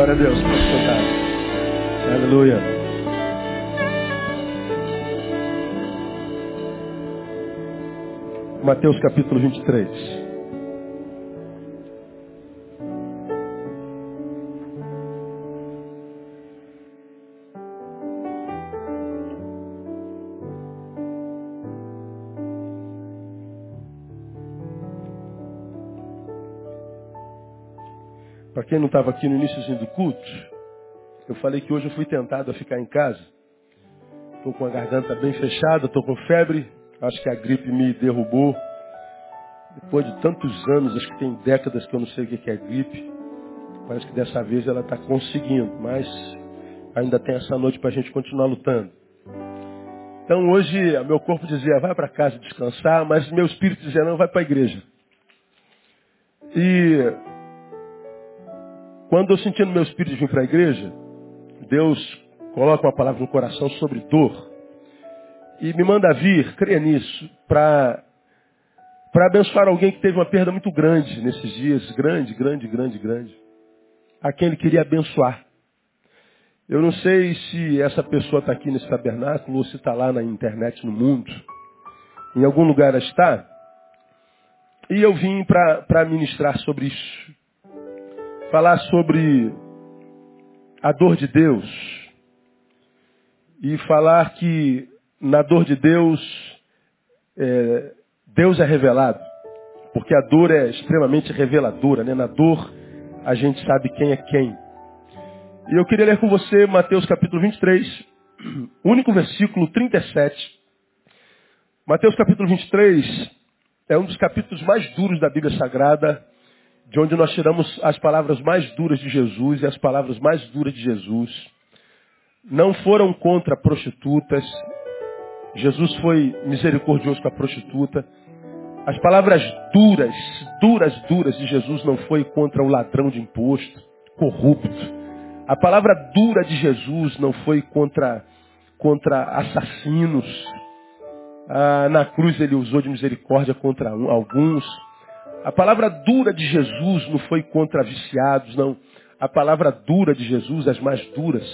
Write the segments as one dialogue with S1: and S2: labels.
S1: Glória a Deus. Pode cantar. Aleluia. Mateus capítulo 23. Quem não estava aqui no início do culto, eu falei que hoje eu fui tentado a ficar em casa. Estou com a garganta bem fechada, estou com febre, Acho que a gripe me derrubou. Depois de tantos anos, acho que tem décadas que eu não sei o que é gripe. Parece que dessa vez ela está conseguindo, mas ainda tem essa noite para a gente continuar lutando. Então hoje, meu corpo dizia, vai para casa descansar, mas meu espírito dizia, não, vai para a igreja. E quando eu senti no meu espírito vir para a igreja, Deus coloca uma palavra no coração sobre dor e me manda vir, creia nisso, para para abençoar alguém que teve uma perda muito grande nesses dias, grande, grande, grande, grande, a quem ele queria abençoar. Eu não sei se essa pessoa está aqui nesse tabernáculo ou se está lá na internet, no mundo. Em algum lugar está. E eu vim para ministrar sobre isso. Falar sobre a dor de Deus. E falar que na dor de Deus, é, Deus é revelado. Porque a dor é extremamente reveladora. Né? Na dor, a gente sabe quem é quem. E eu queria ler com você Mateus capítulo 23, único versículo 37. Mateus capítulo 23 é um dos capítulos mais duros da Bíblia Sagrada, de onde nós tiramos as palavras mais duras de Jesus e as palavras mais duras de Jesus. Não foram contra prostitutas, Jesus foi misericordioso com a prostituta. As palavras duras, duras, duras de Jesus não foi contra o ladrão de imposto, corrupto. A palavra dura de Jesus não foi contra, contra assassinos. Ah, na cruz ele usou de misericórdia contra alguns. A palavra dura de Jesus não foi contra viciados, não. A palavra dura de Jesus, as mais duras,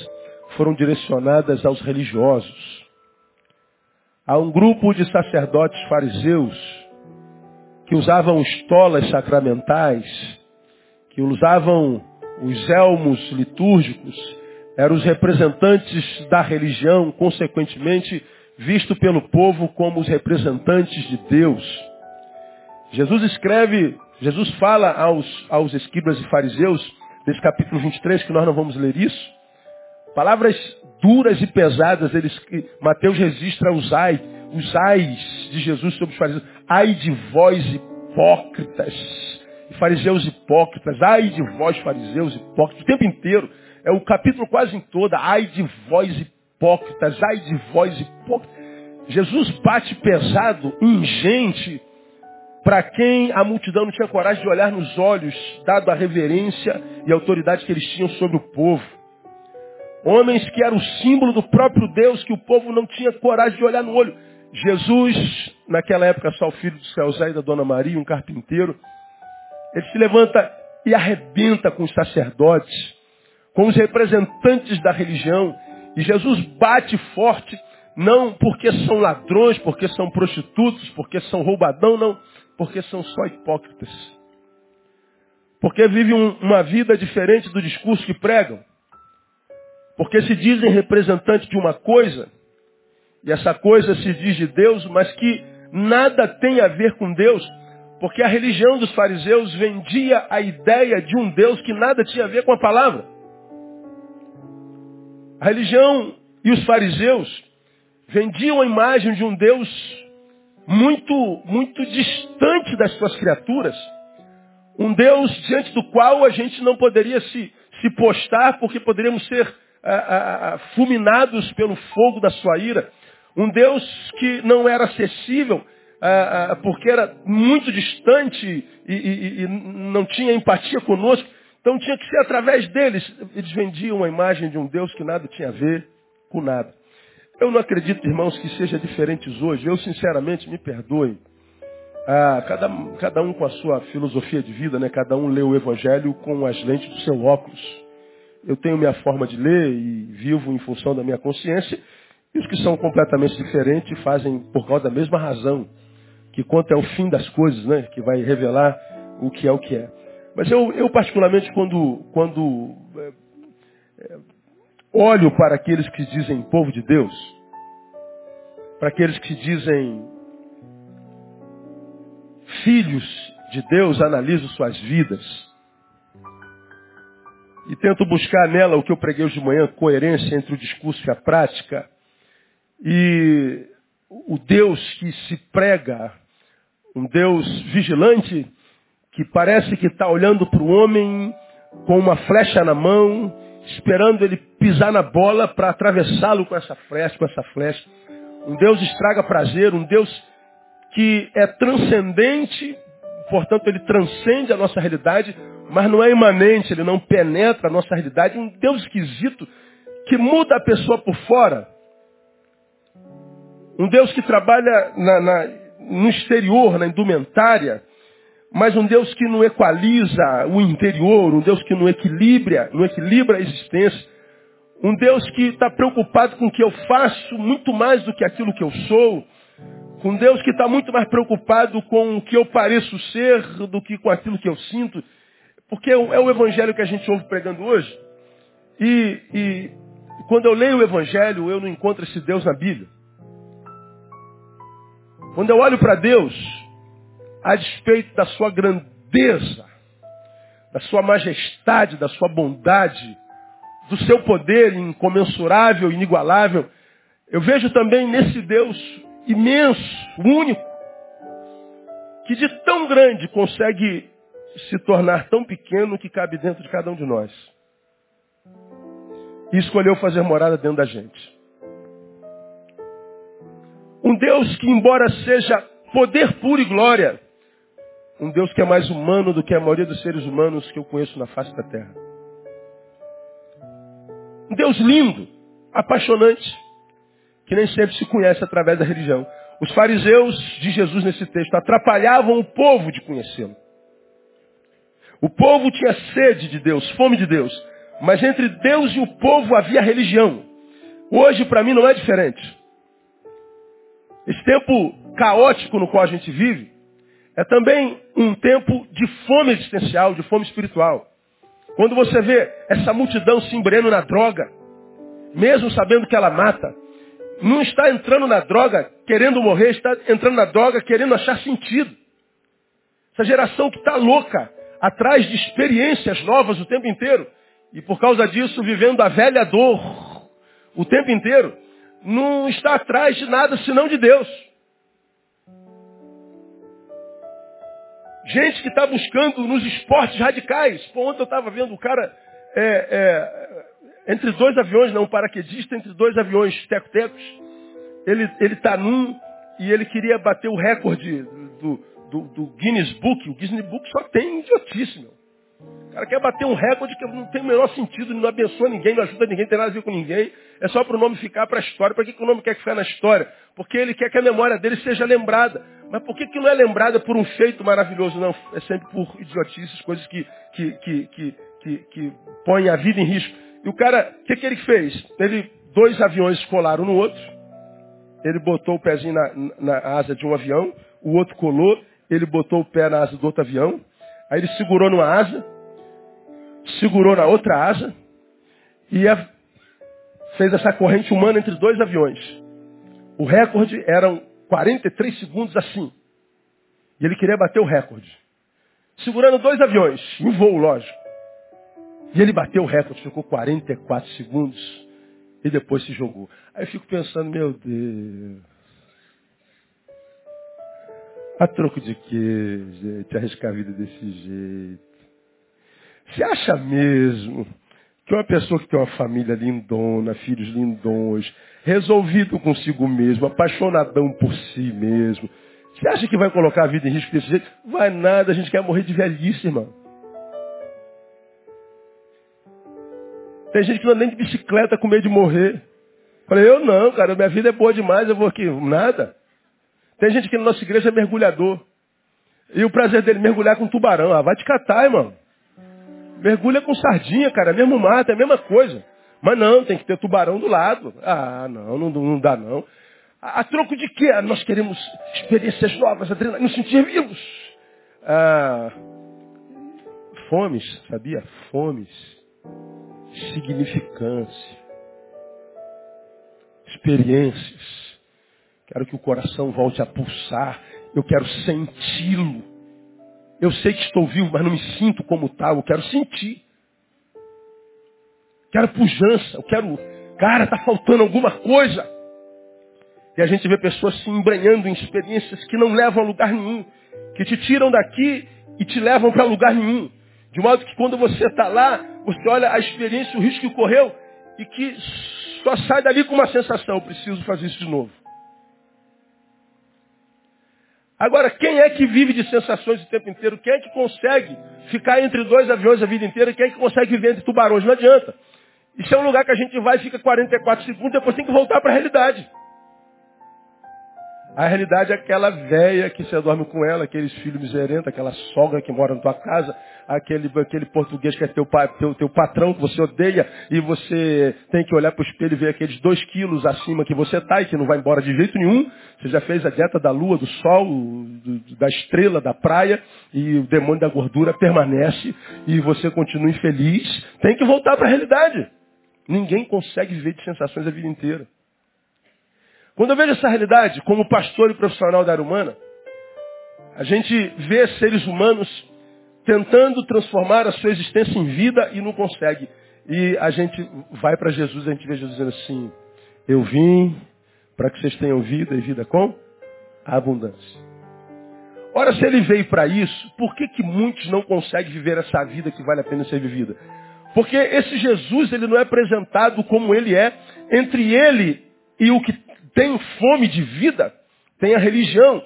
S1: foram direcionadas aos religiosos. Há um grupo de sacerdotes fariseus que usavam estolas sacramentais, que usavam os elmos litúrgicos, eram os representantes da religião, consequentemente visto pelo povo como os representantes de Deus. Jesus escreve, Jesus fala aos, aos escribas e fariseus, nesse capítulo 23, que nós não vamos ler isso, palavras duras e pesadas, eles, Mateus registra os ai, os ais de Jesus sobre os fariseus. Ai de vós hipócritas, fariseus hipócritas, ai de vós fariseus hipócritas, o tempo inteiro, é o capítulo quase em toda, ai de vós hipócritas, ai de vós hipócritas. Jesus bate pesado em gente para quem a multidão não tinha coragem de olhar nos olhos, dado a reverência e a autoridade que eles tinham sobre o povo. Homens que eram o símbolo do próprio Deus, que o povo não tinha coragem de olhar no olho. Jesus, naquela época só o filho de José e da Dona Maria, um carpinteiro, ele se levanta e arrebenta com os sacerdotes, com os representantes da religião. E Jesus bate forte, não porque são ladrões, porque são prostitutos, porque são roubadão, não, porque são só hipócritas. Porque vivem um, uma vida diferente do discurso que pregam. Porque se dizem representantes de uma coisa, e essa coisa se diz de Deus, mas que nada tem a ver com Deus, porque a religião dos fariseus vendia a ideia de um Deus que nada tinha a ver com a palavra. A religião e os fariseus vendiam a imagem de um Deus muito, muito distante das suas criaturas. Um Deus diante do qual a gente não poderia se, se postar porque poderíamos ser fulminados pelo fogo da sua ira. Um Deus que não era acessível porque era muito distante e, e, e não tinha empatia conosco. Então tinha que ser através deles. Eles vendiam a imagem de um Deus que nada tinha a ver com nada. Eu não acredito, irmãos, que seja diferente hoje. Eu, sinceramente, me perdoem. Ah, cada, cada um com a sua filosofia de vida, né? Cada um lê o Evangelho com as lentes do seu óculos. eu tenho minha forma de ler e vivo em função da minha consciência, e os que são completamente diferentes fazem por causa da mesma razão, que conta é o fim das coisas, né? que vai revelar o que é o que é. Mas eu, eu particularmente, quando, quando é, olho para aqueles que dizem povo de Deus, para aqueles que dizem filhos de Deus, analiso suas vidas e tento buscar nela o que eu preguei hoje de manhã, coerência entre o discurso e a prática. E o Deus que se prega, um Deus vigilante, que parece que está olhando para o homem com uma flecha na mão, esperando ele pisar na bola para atravessá-lo com essa flecha, com essa flecha. Um Deus estraga prazer, um Deus que é transcendente, portanto ele transcende a nossa realidade, mas não é imanente, ele não penetra a nossa realidade. Um Deus esquisito que muda a pessoa por fora. Um Deus que trabalha na, na, no exterior, na indumentária, mas um Deus que não equaliza o interior, um Deus que não equilibra, não equilibra a existência. Um Deus que está preocupado com o que eu faço muito mais do que aquilo que eu sou. Um Deus que está muito mais preocupado com o que eu pareço ser do que com aquilo que eu sinto. Porque é o evangelho que a gente ouve pregando hoje. E, e quando eu leio o evangelho, eu não encontro esse Deus na Bíblia. Quando eu olho para Deus, a despeito da sua grandeza, da sua majestade, da sua bondade, do seu poder incomensurável, inigualável, eu vejo também nesse Deus imenso, único, que de tão grande consegue se tornar tão pequeno que cabe dentro de cada um de nós. E escolheu fazer morada dentro da gente. Um Deus que, embora seja poder puro e glória, um Deus que é mais humano do que a maioria dos seres humanos que eu conheço na face da terra. Um Deus lindo, apaixonante, que nem sempre se conhece através da religião. Os fariseus de Jesus nesse texto atrapalhavam o povo de conhecê-lo. O povo tinha sede de Deus, fome de Deus. Mas entre Deus e o povo havia religião. Hoje, para mim, não é diferente. Esse tempo caótico no qual a gente vive é também um tempo de fome existencial, de fome espiritual. Quando você vê essa multidão se embreando na droga, mesmo sabendo que ela mata, não está entrando na droga querendo morrer, está entrando na droga querendo achar sentido. Essa geração que está louca, atrás de experiências novas o tempo inteiro, e por causa disso vivendo a velha dor o tempo inteiro, não está atrás de nada senão de Deus. Gente que está buscando nos esportes radicais. Pô, ontem eu estava vendo o cara é, é, entre dois aviões, não, um paraquedista, entre dois aviões teco-tecos. Ele está num e ele queria bater o recorde do, do, do, Guinness Book. O Guinness Book só tem idiotice, meu. Cara quer bater um recorde que não tem o menor sentido, não abençoa ninguém, não ajuda ninguém, não tem nada a ver com ninguém. É só para o nome ficar para a história. Para que, que o nome quer ficar na história? Porque ele quer que a memória dele seja lembrada. Mas por que, que não é lembrada por um feito maravilhoso? Não, é sempre por idiotices, coisas que, que, que, que, que, que põem a vida em risco. E o cara, o que, que ele fez? Ele, dois aviões colaram no outro. Ele botou o pezinho na, na asa de um avião, o outro colou, ele botou o pé na asa do outro avião. Aí ele segurou numa asa, segurou na outra asa e fez essa corrente humana entre dois aviões. O recorde eram 43 segundos assim. E ele queria bater o recorde. Segurando dois aviões, em voo, lógico. E ele bateu o recorde, ficou 44 segundos e depois se jogou. Aí eu fico pensando, meu Deus. A troco de quê, gente? Arriscar a vida desse jeito. Você acha mesmo que uma pessoa que tem uma família lindona, filhos lindões, resolvido consigo mesmo, apaixonadão por si mesmo, você acha que vai colocar a vida em risco desse jeito? Vai nada, a gente quer morrer de velhice, irmão. Tem gente que não anda nem de bicicleta com medo de morrer. Falei, eu não, cara, minha vida é boa demais, eu vou aqui. Nada. Tem gente que na nossa igreja é mergulhador. E o prazer dele é mergulhar com tubarão. Ah, vai te catar, irmão. Mergulha com sardinha, cara, mesmo mato, é a mesma coisa. Mas não, tem que ter tubarão do lado. Ah, não, não, não dá não. A, a troco de quê? Nós queremos experiências novas, adrenalina, nos sentir vivos. Ah, fomes, sabia? Fomes. Significância. Experiências. Quero que o coração volte a pulsar. Eu quero senti-lo. Eu sei que estou vivo, mas não me sinto como tal. Eu quero sentir. Quero pujança. Eu quero. Cara, está faltando alguma coisa. E a gente vê pessoas se embranhando em experiências que não levam a lugar nenhum. Que te tiram daqui e te levam para lugar nenhum. De modo que quando você está lá, você olha a experiência, o risco que ocorreu e que só sai dali com uma sensação, preciso fazer isso de novo. Agora, quem é que vive de sensações o tempo inteiro? Quem é que consegue ficar entre dois aviões a vida inteira? Quem é que consegue viver entre tubarões? Não adianta. Isso é um lugar que a gente vai, fica 44 segundos, depois tem que voltar para a realidade. A realidade é aquela velha que você dorme com ela, aqueles filhos miserentos, aquela sogra que mora na tua casa, aquele, aquele português que é teu, teu, teu patrão que você odeia e você tem que olhar para o espelho e ver aqueles dois quilos acima que você está e que não vai embora de jeito nenhum. Você já fez a dieta da lua, do sol, do, da estrela, da praia e o demônio da gordura permanece e você continua infeliz. Tem que voltar para a realidade. Ninguém consegue viver de sensações a vida inteira. Quando eu vejo essa realidade, como pastor e profissional da área humana, a gente vê seres humanos tentando transformar a sua existência em vida e não consegue. E a gente vai para Jesus, a gente vê Jesus dizendo assim, eu vim para que vocês tenham vida e vida com abundância. Ora, se ele veio para isso, por que, que muitos não conseguem viver essa vida que vale a pena ser vivida? Porque esse Jesus, ele não é apresentado como ele é. Entre ele e o que tem fome de vida, tem a religião.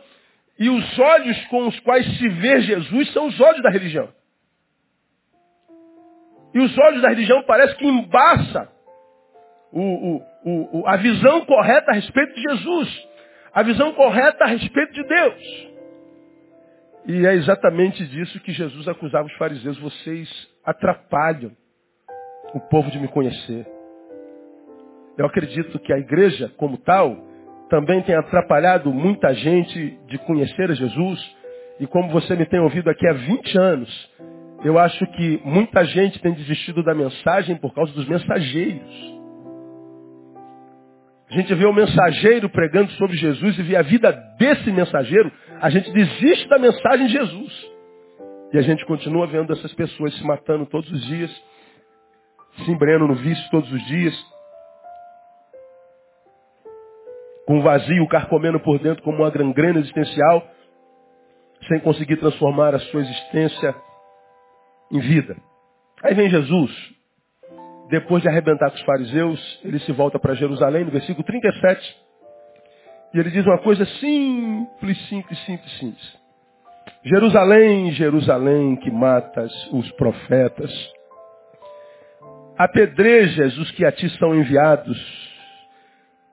S1: E os olhos com os quais se vê Jesus são os olhos da religião. E os olhos da religião parece que embaça o, o, o, a visão correta a respeito de Jesus. A visão correta a respeito de Deus. E é exatamente disso que Jesus acusava os fariseus. Vocês atrapalham o povo de me conhecer. Eu acredito que a igreja, como tal, também tem atrapalhado muita gente de conhecer a Jesus. E como você me tem ouvido aqui há 20 anos, eu acho que muita gente tem desistido da mensagem por causa dos mensageiros. A gente vê o mensageiro pregando sobre Jesus e vê a vida desse mensageiro, a gente desiste da mensagem de Jesus. E a gente continua vendo essas pessoas se matando todos os dias, se embrenhando no vício todos os dias, com vazio carcomendo por dentro como uma gangrena existencial, sem conseguir transformar a sua existência em vida. Aí vem Jesus, depois de arrebentar com os fariseus, ele se volta para Jerusalém, no versículo 37, e ele diz uma coisa simples, simples, simples, simples. Jerusalém, Jerusalém, que matas os profetas, apedrejas os que a ti são enviados,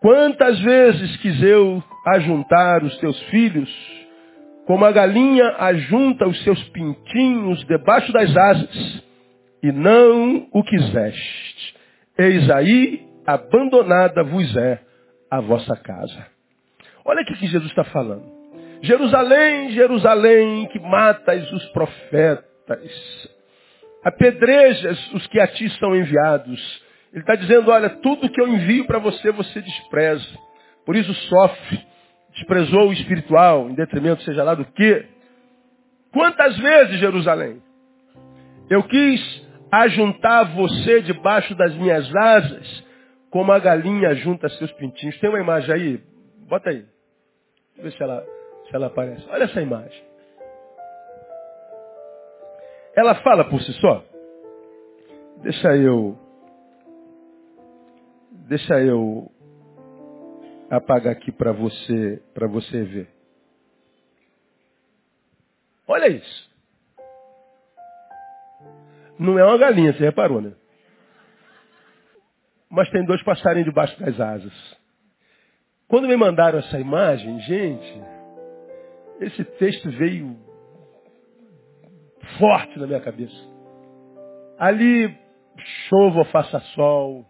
S1: Quantas vezes quis eu ajuntar os teus filhos, como a galinha ajunta os seus pintinhos debaixo das asas, e não o quiseste. Eis aí, abandonada vos é a vossa casa. Olha o que Jesus está falando. Jerusalém, Jerusalém, que matas os profetas, apedrejas os que a ti são enviados, ele está dizendo, olha, tudo que eu envio para você, você despreza. Por isso sofre. Desprezou o espiritual, em detrimento seja lá do que. Quantas vezes, Jerusalém, eu quis ajuntar você debaixo das minhas asas, como a galinha junta seus pintinhos. Tem uma imagem aí? Bota aí. Deixa eu ver se ela, se ela aparece. Olha essa imagem. Ela fala por si só. Deixa eu Deixa eu apagar aqui para você, para você ver. Olha isso. Não é uma galinha, você reparou, né? Mas tem dois passarinhos debaixo das asas. Quando me mandaram essa imagem, gente, esse texto veio forte na minha cabeça. Ali, chova faça sol,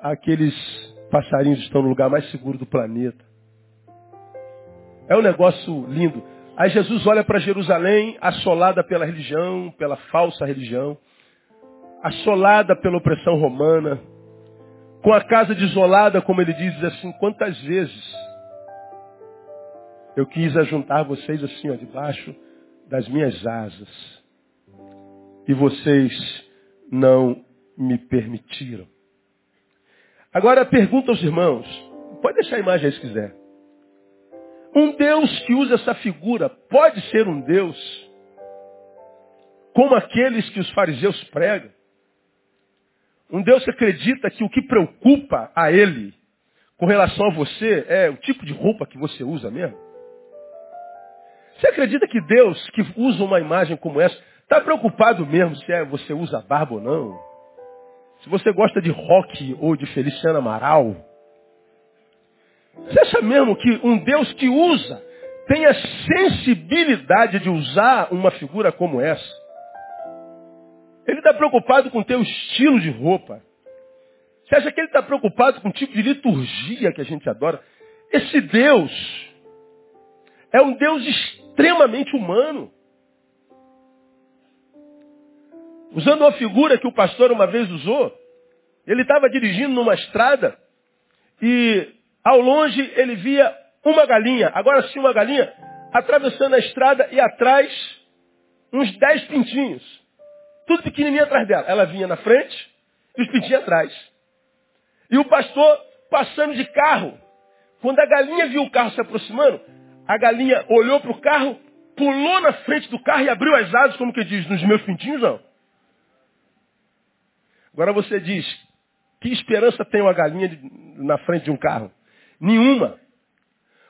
S1: aqueles passarinhos estão no lugar mais seguro do planeta. É um negócio lindo. Aí Jesus olha para Jerusalém, assolada pela religião, pela falsa religião, assolada pela opressão romana, com a casa desolada, como ele diz assim, quantas vezes eu quis ajuntar vocês assim, ó, debaixo das minhas asas. E vocês não me permitiram. Agora pergunta aos irmãos, pode deixar a imagem aí se quiser. Um Deus que usa essa figura pode ser um Deus como aqueles que os fariseus pregam? Um Deus que acredita que o que preocupa a ele com relação a você é o tipo de roupa que você usa mesmo? Você acredita que Deus, que usa uma imagem como essa, está preocupado mesmo se é você usa barba ou não? Se você gosta de rock ou de Feliciano Amaral? Você acha mesmo que um Deus que usa tem a sensibilidade de usar uma figura como essa? Ele está preocupado com o teu estilo de roupa. Você acha que ele está preocupado com o tipo de liturgia que a gente adora? Esse Deus é um Deus extremamente humano. Usando uma figura que o pastor uma vez usou, ele estava dirigindo numa estrada e ao longe ele via uma galinha, agora sim uma galinha, atravessando a estrada e atrás uns dez pintinhos. Tudo pequenininho atrás dela. Ela vinha na frente e os pintinhos atrás. E o pastor passando de carro. Quando a galinha viu o carro se aproximando, a galinha olhou para o carro, pulou na frente do carro e abriu as asas, como que diz, nos meus pintinhos não. Agora você diz, que esperança tem uma galinha de, na frente de um carro? Nenhuma.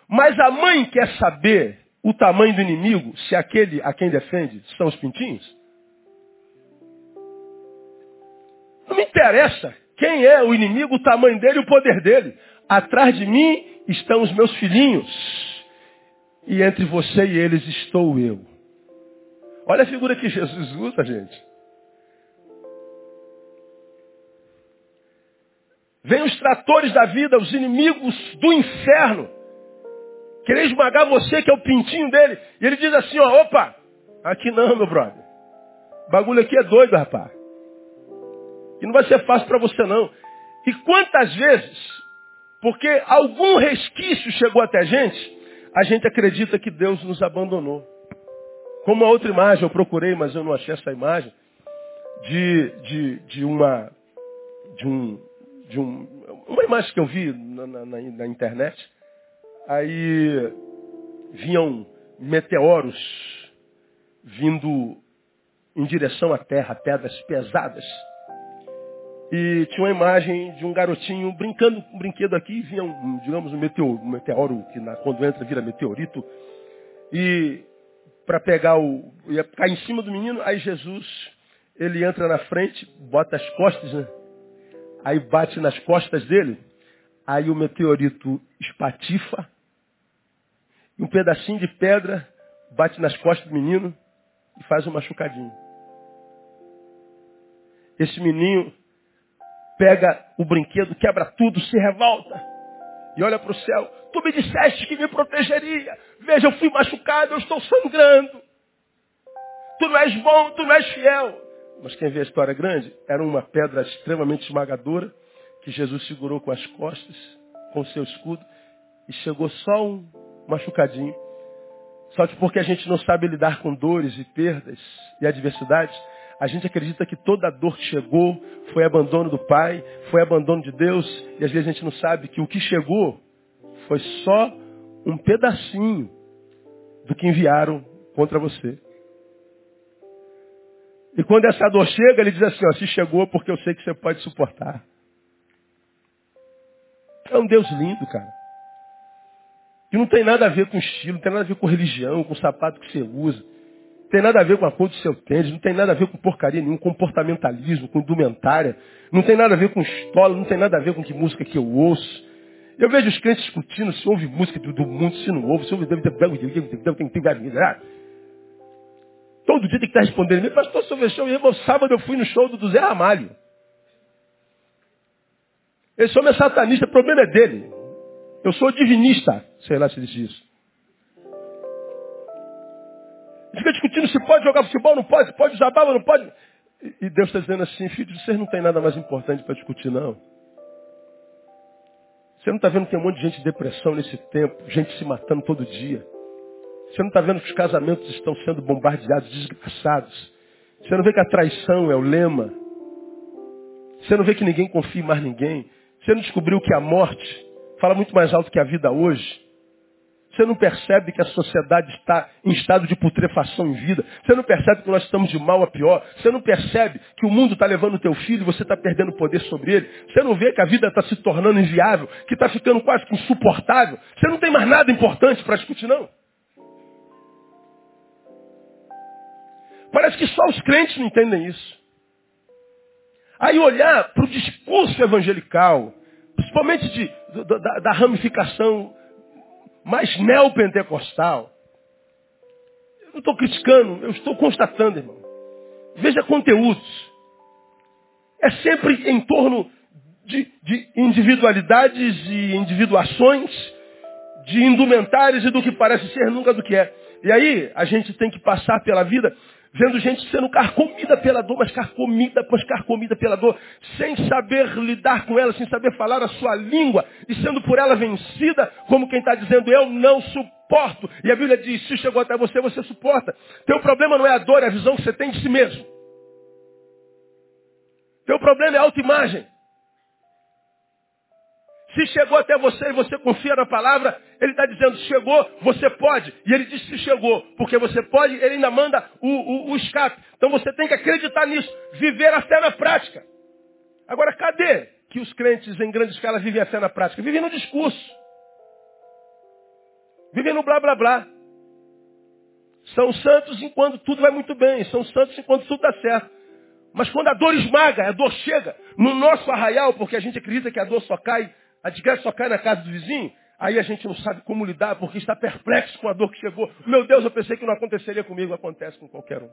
S1: Mas a mãe quer saber o tamanho do inimigo, se aquele a quem defende são os pintinhos? Não me interessa quem é o inimigo, o tamanho dele e o poder dele. Atrás de mim estão os meus filhinhos. E entre você e eles estou eu. Olha a figura que Jesus usa, gente. Vem os tratores da vida, os inimigos do inferno. Querer esmagar você, que é o pintinho dele. E ele diz assim, ó, opa, aqui não, meu brother. O bagulho aqui é doido, rapaz. E não vai ser fácil para você não. E quantas vezes, porque algum resquício chegou até a gente, a gente acredita que Deus nos abandonou. Como a outra imagem, eu procurei, mas eu não achei essa imagem, de, de, de uma, de um, de um, uma imagem que eu vi na, na, na internet, aí vinham meteoros vindo em direção à Terra, pedras pesadas. E tinha uma imagem de um garotinho brincando com um brinquedo aqui, vinha, um, digamos, um meteoro, um meteoro que na, quando entra vira meteorito. E para pegar o. ia cair em cima do menino, aí Jesus, ele entra na frente, bota as costas, né? Aí bate nas costas dele, aí o meteorito espatifa, e um pedacinho de pedra bate nas costas do menino e faz um machucadinho. Esse menino pega o brinquedo, quebra tudo, se revolta e olha para o céu. Tu me disseste que me protegeria. Veja, eu fui machucado, eu estou sangrando. Tu não és bom, tu não és fiel. Mas quem vê a história grande, era uma pedra extremamente esmagadora que Jesus segurou com as costas, com o seu escudo, e chegou só um machucadinho. Só que porque a gente não sabe lidar com dores e perdas e adversidades, a gente acredita que toda a dor que chegou foi abandono do Pai, foi abandono de Deus, e às vezes a gente não sabe que o que chegou foi só um pedacinho do que enviaram contra você. E quando essa dor chega, ele diz assim, ó, se chegou porque eu sei que você pode suportar. É um Deus lindo, cara. Que não tem nada a ver com estilo, não tem nada a ver com religião, com o sapato que você usa tem nada a ver com a cor do seu tênis, não tem nada a ver com porcaria nenhum, comportamentalismo, com indumentária, não tem nada a ver com escola, não tem nada a ver com que música que eu ouço. Eu vejo os crentes discutindo se ouve música do, do mundo, se não ouve, se ouve... Todo dia tem que estar respondendo. Meu pastor, eu show, irmão, sábado eu fui no show do Zé Ramalho. Esse homem é satanista, o problema é dele. Eu sou divinista. Sei lá se diz isso. Fica discutindo se pode jogar futebol, não pode, se pode usar bala, não pode. E Deus está dizendo assim, filho, vocês não têm nada mais importante para discutir, não. Você não está vendo que tem um monte de gente em depressão nesse tempo, gente se matando todo dia. Você não está vendo que os casamentos estão sendo bombardeados, desgraçados. Você não vê que a traição é o lema. Você não vê que ninguém confia em mais ninguém. Você não descobriu que a morte fala muito mais alto que a vida hoje. Você não percebe que a sociedade está em estado de putrefação em vida. Você não percebe que nós estamos de mal a pior. Você não percebe que o mundo está levando o teu filho e você está perdendo poder sobre ele. Você não vê que a vida está se tornando inviável, que está ficando quase que insuportável. Você não tem mais nada importante para discutir, não. Parece que só os crentes não entendem isso. Aí olhar para o discurso evangelical, principalmente de, da, da ramificação mais neopentecostal. Eu não estou criticando, eu estou constatando, irmão. Veja conteúdos. É sempre em torno de, de individualidades e individuações, de indumentários e do que parece ser, nunca do que é. E aí a gente tem que passar pela vida vendo gente sendo carcomida pela dor, mas carcomida, mas carcomida pela dor, sem saber lidar com ela, sem saber falar a sua língua, e sendo por ela vencida, como quem está dizendo, eu não suporto. E a Bíblia diz, se chegou até você, você suporta. Teu problema não é a dor, é a visão que você tem de si mesmo. Teu problema é a autoimagem. Se chegou até você e você confia na palavra, ele está dizendo, chegou, você pode. E ele diz, se chegou, porque você pode, ele ainda manda o, o, o escape. Então você tem que acreditar nisso, viver a fé na prática. Agora, cadê que os crentes em grande escala vivem a fé na prática? Vivem no discurso. Vivem no blá blá blá. São santos enquanto tudo vai muito bem. São santos enquanto tudo dá certo. Mas quando a dor esmaga, a dor chega no nosso arraial, porque a gente acredita que a dor só cai a desgraça só cai na casa do vizinho, aí a gente não sabe como lidar porque está perplexo com a dor que chegou. Meu Deus, eu pensei que não aconteceria comigo, acontece com qualquer um.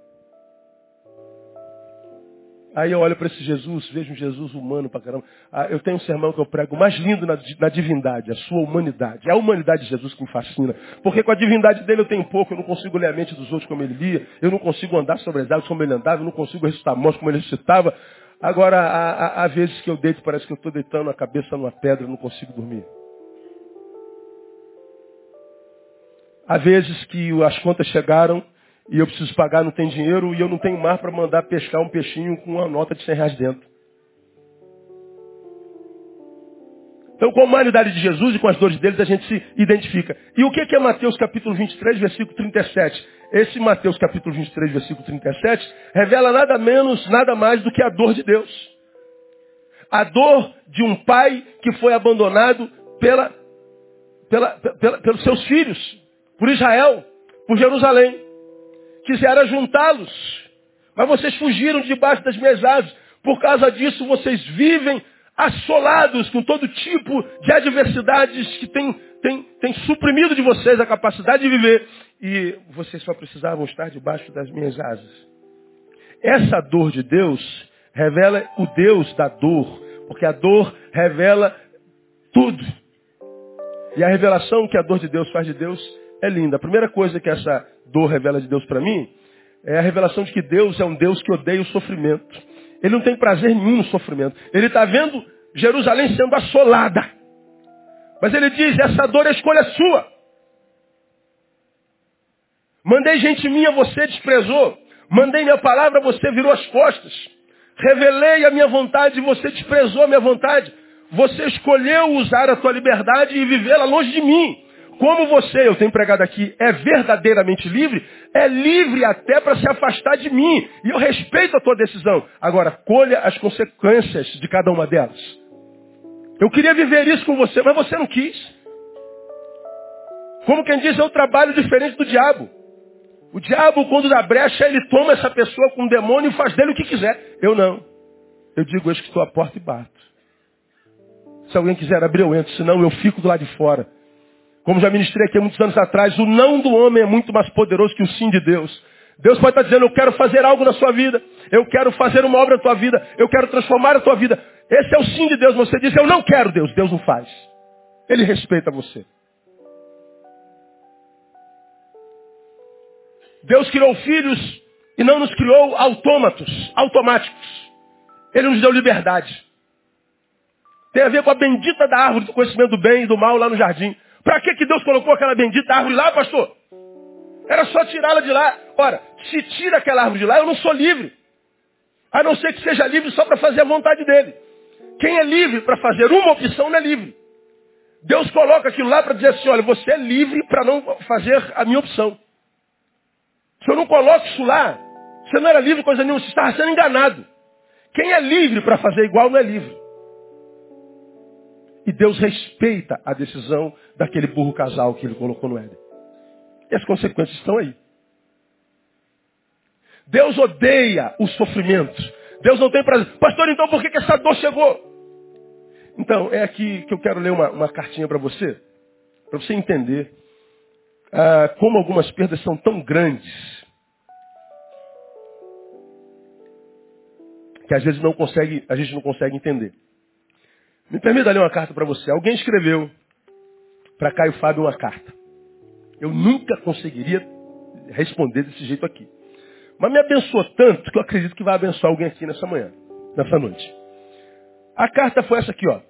S1: Aí eu olho para esse Jesus, vejo um Jesus humano para caramba. Ah, eu tenho um sermão que eu prego mais lindo na, na, divindade, a sua humanidade. É a humanidade de Jesus que me fascina. Porque com a divindade dele eu tenho pouco, eu não consigo ler a mente dos outros como ele lia, eu não consigo andar sobre as águas como ele andava, eu não consigo ressuscitar mortos como ele ressuscitava. Agora, há, vezes que eu deito, parece que eu estou deitando a cabeça numa pedra, não consigo dormir. Há vezes que as contas chegaram e eu preciso pagar, não tem dinheiro e eu não tenho mar para mandar pescar um peixinho com uma nota de 100 reais dentro. Então, com a humanidade de Jesus e com as dores deles, a gente se identifica. E o que é Mateus capítulo 23, versículo 37? Esse Mateus capítulo 23, versículo 37, revela nada menos, nada mais do que a dor de Deus. A dor de um pai que foi abandonado pela, pela, pela, pelos seus filhos, por Israel, por Jerusalém. Quiseram juntá-los, mas vocês fugiram debaixo das minhas asas. Por causa disso, vocês vivem assolados com todo tipo de adversidades que tem, tem, tem suprimido de vocês a capacidade de viver. E vocês só precisavam estar debaixo das minhas asas. Essa dor de Deus revela o Deus da dor, porque a dor revela tudo. E a revelação que a dor de Deus faz de Deus é linda. A primeira coisa que essa dor revela de Deus para mim é a revelação de que Deus é um Deus que odeia o sofrimento. Ele não tem prazer nenhum no sofrimento. Ele está vendo Jerusalém sendo assolada. Mas ele diz, essa dor é escolha sua. Mandei gente minha, você desprezou. Mandei minha palavra, você virou as costas. Revelei a minha vontade você desprezou a minha vontade. Você escolheu usar a tua liberdade e vivê-la longe de mim. Como você, eu tenho pregado aqui, é verdadeiramente livre, é livre até para se afastar de mim. E eu respeito a tua decisão. Agora, colha as consequências de cada uma delas. Eu queria viver isso com você, mas você não quis. Como quem diz, é um trabalho diferente do diabo. O diabo, quando dá brecha, ele toma essa pessoa com um demônio e faz dele o que quiser. Eu não. Eu digo, eu estou à porta e bato. Se alguém quiser abrir, eu entro. Senão, eu fico do lado de fora. Como já ministrei aqui há muitos anos atrás, o não do homem é muito mais poderoso que o sim de Deus. Deus pode estar dizendo, eu quero fazer algo na sua vida. Eu quero fazer uma obra na tua vida. Eu quero transformar a tua vida. Esse é o sim de Deus. Você diz, eu não quero Deus. Deus não faz. Ele respeita você. Deus criou filhos e não nos criou autômatos, automáticos. Ele nos deu liberdade. Tem a ver com a bendita da árvore do conhecimento do bem e do mal lá no jardim. Para que, que Deus colocou aquela bendita árvore lá, pastor? Era só tirá-la de lá. Ora, se tira aquela árvore de lá, eu não sou livre. A não ser que seja livre só para fazer a vontade dele. Quem é livre para fazer uma opção não é livre. Deus coloca aquilo lá para dizer assim, olha, você é livre para não fazer a minha opção. Se eu não coloco isso lá, você não era livre coisa nenhuma, você estava sendo enganado. Quem é livre para fazer igual não é livre. E Deus respeita a decisão daquele burro casal que ele colocou no Éden. E as consequências estão aí. Deus odeia o sofrimento. Deus não tem prazer. Pastor, então por que, que essa dor chegou? Então, é aqui que eu quero ler uma, uma cartinha para você, para você entender ah, como algumas perdas são tão grandes que às vezes não consegue, a gente não consegue entender. Me permita ler uma carta para você. Alguém escreveu para Caio Fábio uma carta. Eu nunca conseguiria responder desse jeito aqui. Mas me abençoou tanto que eu acredito que vai abençoar alguém aqui nessa manhã, nessa noite. A carta foi essa aqui, ó.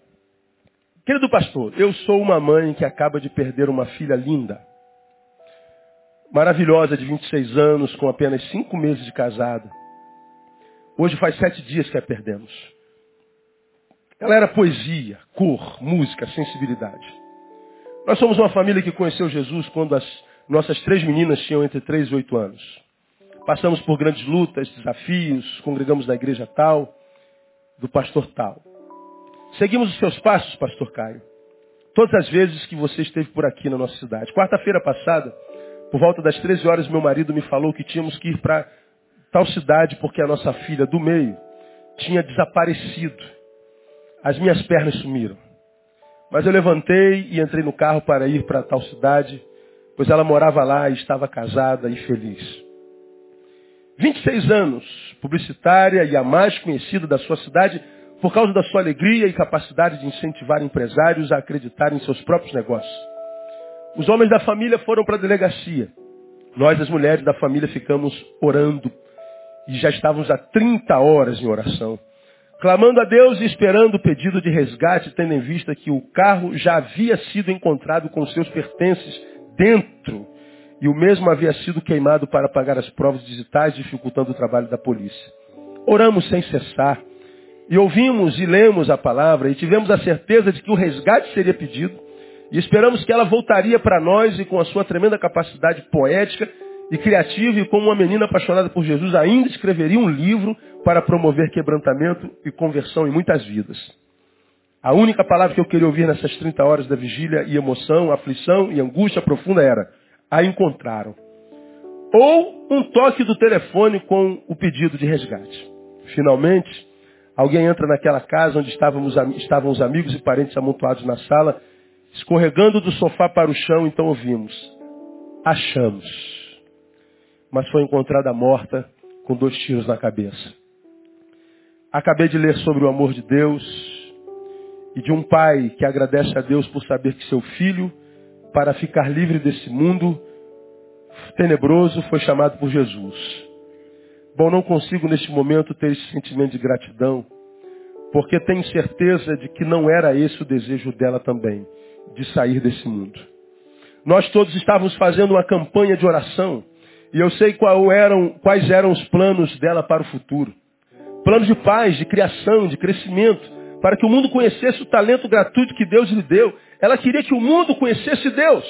S1: Querido pastor, eu sou uma mãe que acaba de perder uma filha linda. Maravilhosa, de 26 anos, com apenas 5 meses de casada. Hoje faz sete dias que a perdemos. Ela era poesia, cor, música, sensibilidade. Nós somos uma família que conheceu Jesus quando as nossas três meninas tinham entre 3 e 8 anos. Passamos por grandes lutas, desafios, congregamos na igreja tal, do pastor tal. Seguimos os seus passos, pastor Caio. Todas as vezes que você esteve por aqui na nossa cidade. Quarta-feira passada, por volta das 13 horas, meu marido me falou que tínhamos que ir para tal cidade porque a nossa filha do meio tinha desaparecido. As minhas pernas sumiram. Mas eu levantei e entrei no carro para ir para tal cidade, pois ela morava lá e estava casada e feliz. 26 anos, publicitária e a mais conhecida da sua cidade, por causa da sua alegria e capacidade de incentivar empresários a acreditarem em seus próprios negócios. Os homens da família foram para a delegacia. Nós, as mulheres da família, ficamos orando e já estávamos há 30 horas em oração, clamando a Deus e esperando o pedido de resgate, tendo em vista que o carro já havia sido encontrado com seus pertences dentro e o mesmo havia sido queimado para pagar as provas digitais, dificultando o trabalho da polícia. Oramos sem cessar e ouvimos e lemos a palavra e tivemos a certeza de que o resgate seria pedido e esperamos que ela voltaria para nós e com a sua tremenda capacidade poética e criativa e como uma menina apaixonada por Jesus ainda escreveria um livro para promover quebrantamento e conversão em muitas vidas. A única palavra que eu queria ouvir nessas 30 horas da vigília e emoção, aflição e angústia profunda era, a encontraram. Ou um toque do telefone com o pedido de resgate. Finalmente, alguém entra naquela casa onde estávamos, estavam os amigos e parentes amontoados na sala, escorregando do sofá para o chão, então ouvimos. Achamos mas foi encontrada morta com dois tiros na cabeça. Acabei de ler sobre o amor de Deus e de um pai que agradece a Deus por saber que seu filho, para ficar livre desse mundo tenebroso, foi chamado por Jesus. Bom, não consigo neste momento ter esse sentimento de gratidão, porque tenho certeza de que não era esse o desejo dela também, de sair desse mundo. Nós todos estávamos fazendo uma campanha de oração e eu sei eram, quais eram os planos dela para o futuro. Planos de paz, de criação, de crescimento, para que o mundo conhecesse o talento gratuito que Deus lhe deu. Ela queria que o mundo conhecesse Deus.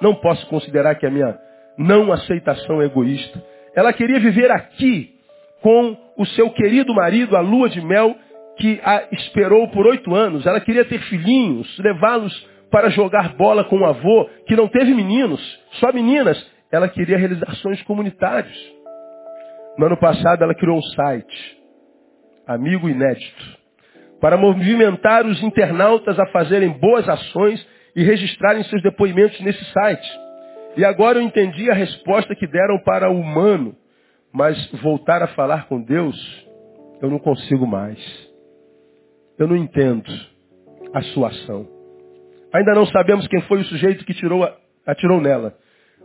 S1: Não posso considerar que a minha não aceitação é egoísta. Ela queria viver aqui com o seu querido marido, a lua de mel, que a esperou por oito anos. Ela queria ter filhinhos, levá-los para jogar bola com o avô, que não teve meninos, só meninas ela queria realizações comunitárias. No ano passado ela criou um site, Amigo Inédito, para movimentar os internautas a fazerem boas ações e registrarem seus depoimentos nesse site. E agora eu entendi a resposta que deram para o humano, mas voltar a falar com Deus, eu não consigo mais. Eu não entendo a sua ação. Ainda não sabemos quem foi o sujeito que tirou, atirou nela,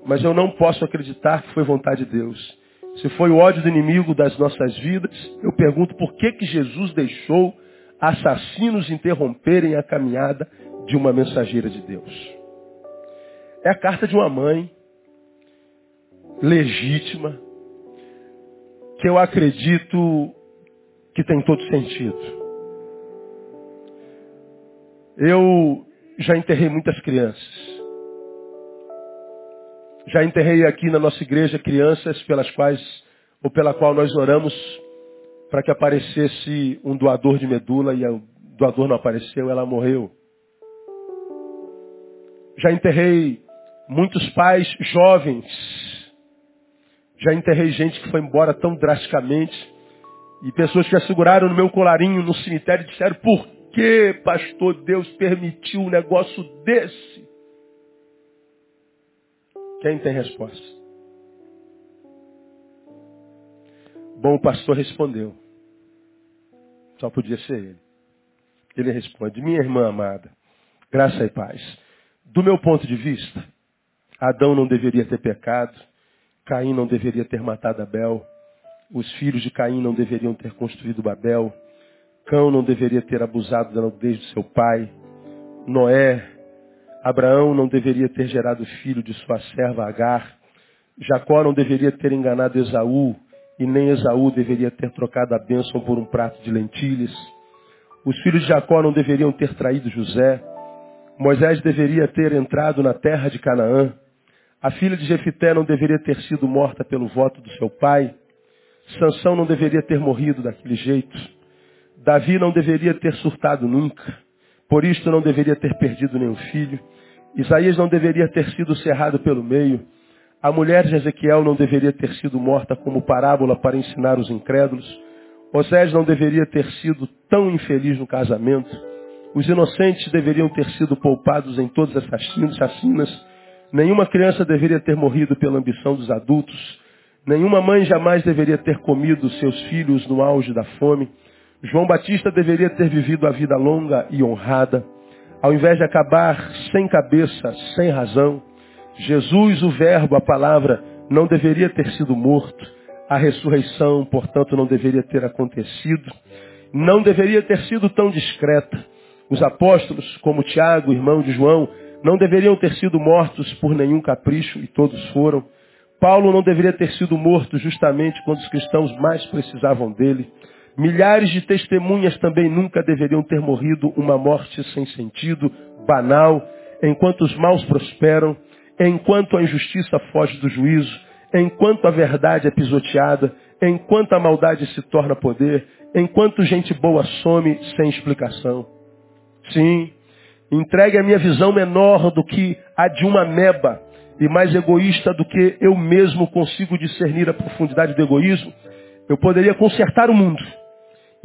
S1: mas eu não posso acreditar que foi vontade de Deus. Se foi o ódio do inimigo das nossas vidas, eu pergunto por que, que Jesus deixou assassinos interromperem a caminhada de uma mensageira de Deus. É a carta de uma mãe legítima, que eu acredito que tem todo sentido. Eu já enterrei muitas crianças. Já enterrei aqui na nossa igreja crianças pelas quais, ou pela qual nós oramos para que aparecesse um doador de medula e o doador não apareceu, ela morreu. Já enterrei muitos pais jovens. Já enterrei gente que foi embora tão drasticamente. E pessoas que asseguraram no meu colarinho no cemitério disseram, por que, pastor, Deus permitiu um negócio desse? Quem tem resposta? Bom, o pastor respondeu. Só podia ser ele. Ele responde, minha irmã amada, graça e paz. Do meu ponto de vista, Adão não deveria ter pecado, Caim não deveria ter matado Abel, os filhos de Caim não deveriam ter construído Babel, Cão não deveria ter abusado da nudez do seu pai, Noé, Abraão não deveria ter gerado filho de sua serva Agar, Jacó não deveria ter enganado Esaú, e nem Esaú deveria ter trocado a bênção por um prato de lentilhas. Os filhos de Jacó não deveriam ter traído José. Moisés deveria ter entrado na terra de Canaã. A filha de Jefité não deveria ter sido morta pelo voto do seu pai. Sansão não deveria ter morrido daquele jeito. Davi não deveria ter surtado nunca. Por isto não deveria ter perdido nenhum filho. Isaías não deveria ter sido cerrado pelo meio. A mulher de Ezequiel não deveria ter sido morta como parábola para ensinar os incrédulos. Osés não deveria ter sido tão infeliz no casamento. Os inocentes deveriam ter sido poupados em todas as chacinas. Nenhuma criança deveria ter morrido pela ambição dos adultos. Nenhuma mãe jamais deveria ter comido seus filhos no auge da fome. João Batista deveria ter vivido a vida longa e honrada, ao invés de acabar sem cabeça, sem razão. Jesus, o Verbo, a palavra, não deveria ter sido morto. A ressurreição, portanto, não deveria ter acontecido. Não deveria ter sido tão discreta. Os apóstolos, como Tiago, irmão de João, não deveriam ter sido mortos por nenhum capricho, e todos foram. Paulo não deveria ter sido morto justamente quando os cristãos mais precisavam dele. Milhares de testemunhas também nunca deveriam ter morrido uma morte sem sentido, banal, enquanto os maus prosperam enquanto a injustiça foge do juízo, enquanto a verdade é pisoteada, enquanto a maldade se torna poder, enquanto gente boa some sem explicação. Sim, entregue a minha visão menor do que a de uma meba e mais egoísta do que eu mesmo consigo discernir a profundidade do egoísmo, eu poderia consertar o mundo,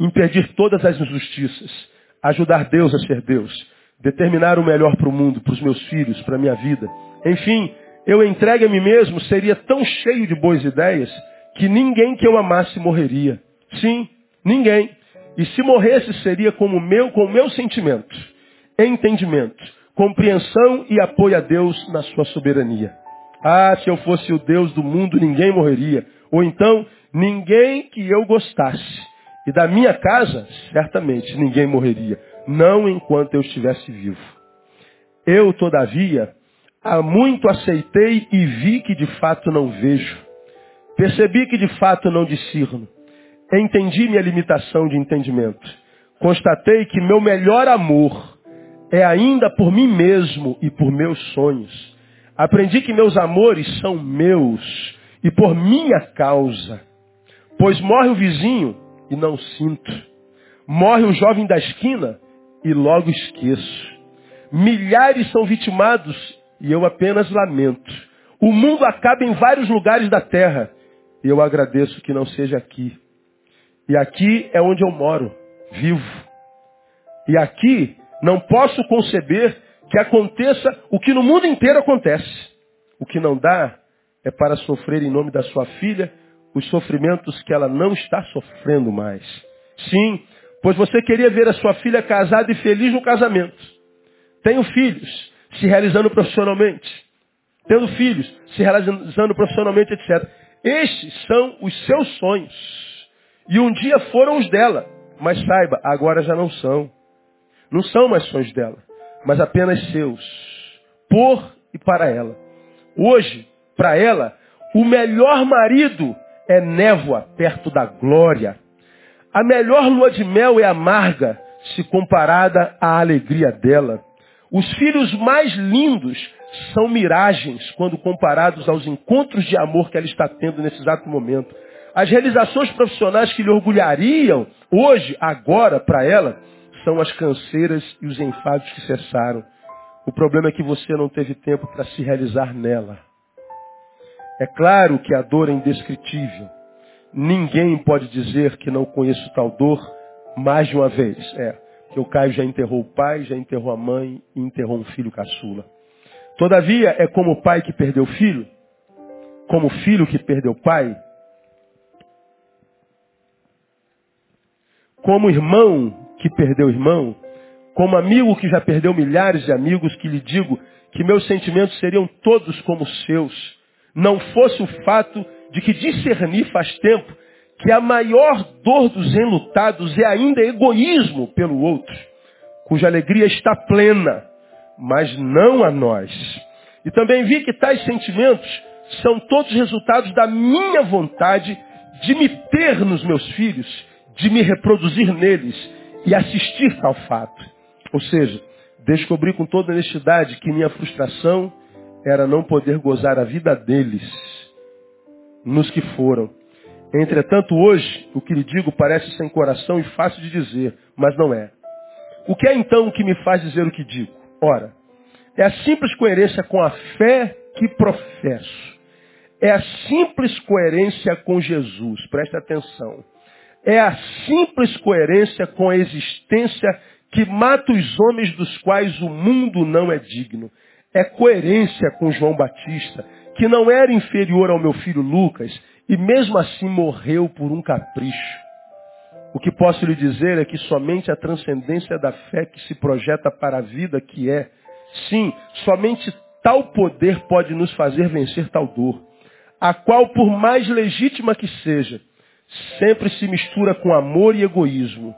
S1: impedir todas as injustiças, ajudar Deus a ser Deus, determinar o melhor para o mundo, para os meus filhos, para a minha vida, enfim, eu entregue a mim mesmo seria tão cheio de boas ideias que ninguém que eu amasse morreria. Sim, ninguém. E se morresse seria como meu, com o meu sentimento, entendimento, compreensão e apoio a Deus na sua soberania. Ah, se eu fosse o Deus do mundo, ninguém morreria. Ou então, ninguém que eu gostasse. E da minha casa, certamente ninguém morreria. Não enquanto eu estivesse vivo. Eu, todavia, Há muito aceitei e vi que de fato não vejo. Percebi que de fato não discerno. Entendi minha limitação de entendimento. Constatei que meu melhor amor é ainda por mim mesmo e por meus sonhos. Aprendi que meus amores são meus e por minha causa. Pois morre o vizinho e não sinto. Morre o jovem da esquina e logo esqueço. Milhares são vitimados e eu apenas lamento. O mundo acaba em vários lugares da terra. E eu agradeço que não seja aqui. E aqui é onde eu moro, vivo. E aqui não posso conceber que aconteça o que no mundo inteiro acontece. O que não dá é para sofrer em nome da sua filha os sofrimentos que ela não está sofrendo mais. Sim, pois você queria ver a sua filha casada e feliz no casamento. Tenho filhos, se realizando profissionalmente. Tendo filhos, se realizando profissionalmente, etc. Estes são os seus sonhos. E um dia foram os dela. Mas saiba, agora já não são. Não são mais sonhos dela, mas apenas seus. Por e para ela. Hoje, para ela, o melhor marido é névoa perto da glória. A melhor lua de mel é amarga se comparada à alegria dela. Os filhos mais lindos são miragens quando comparados aos encontros de amor que ela está tendo nesse exato momento. As realizações profissionais que lhe orgulhariam hoje, agora, para ela, são as canseiras e os enfados que cessaram. O problema é que você não teve tempo para se realizar nela. É claro que a dor é indescritível. Ninguém pode dizer que não conheço tal dor mais de uma vez. É, que o Caio já enterrou o pai, já enterrou a mãe e enterrou um filho caçula. Todavia, é como o pai que perdeu o filho, como o filho que perdeu o pai, como irmão que perdeu o irmão, como amigo que já perdeu milhares de amigos, que lhe digo que meus sentimentos seriam todos como os seus não fosse o fato de que discernir faz tempo que a maior dor dos enlutados é ainda egoísmo pelo outro, cuja alegria está plena, mas não a nós. E também vi que tais sentimentos são todos resultados da minha vontade de me ter nos meus filhos, de me reproduzir neles e assistir tal fato. Ou seja, descobri com toda honestidade que minha frustração era não poder gozar a vida deles nos que foram. Entretanto, hoje, o que lhe digo parece sem coração e fácil de dizer, mas não é. O que é então o que me faz dizer o que digo? Ora, é a simples coerência com a fé que professo. É a simples coerência com Jesus, preste atenção. É a simples coerência com a existência que mata os homens dos quais o mundo não é digno é coerência com João Batista, que não era inferior ao meu filho Lucas e mesmo assim morreu por um capricho. O que posso lhe dizer é que somente a transcendência da fé que se projeta para a vida que é, sim, somente tal poder pode nos fazer vencer tal dor, a qual, por mais legítima que seja, sempre se mistura com amor e egoísmo,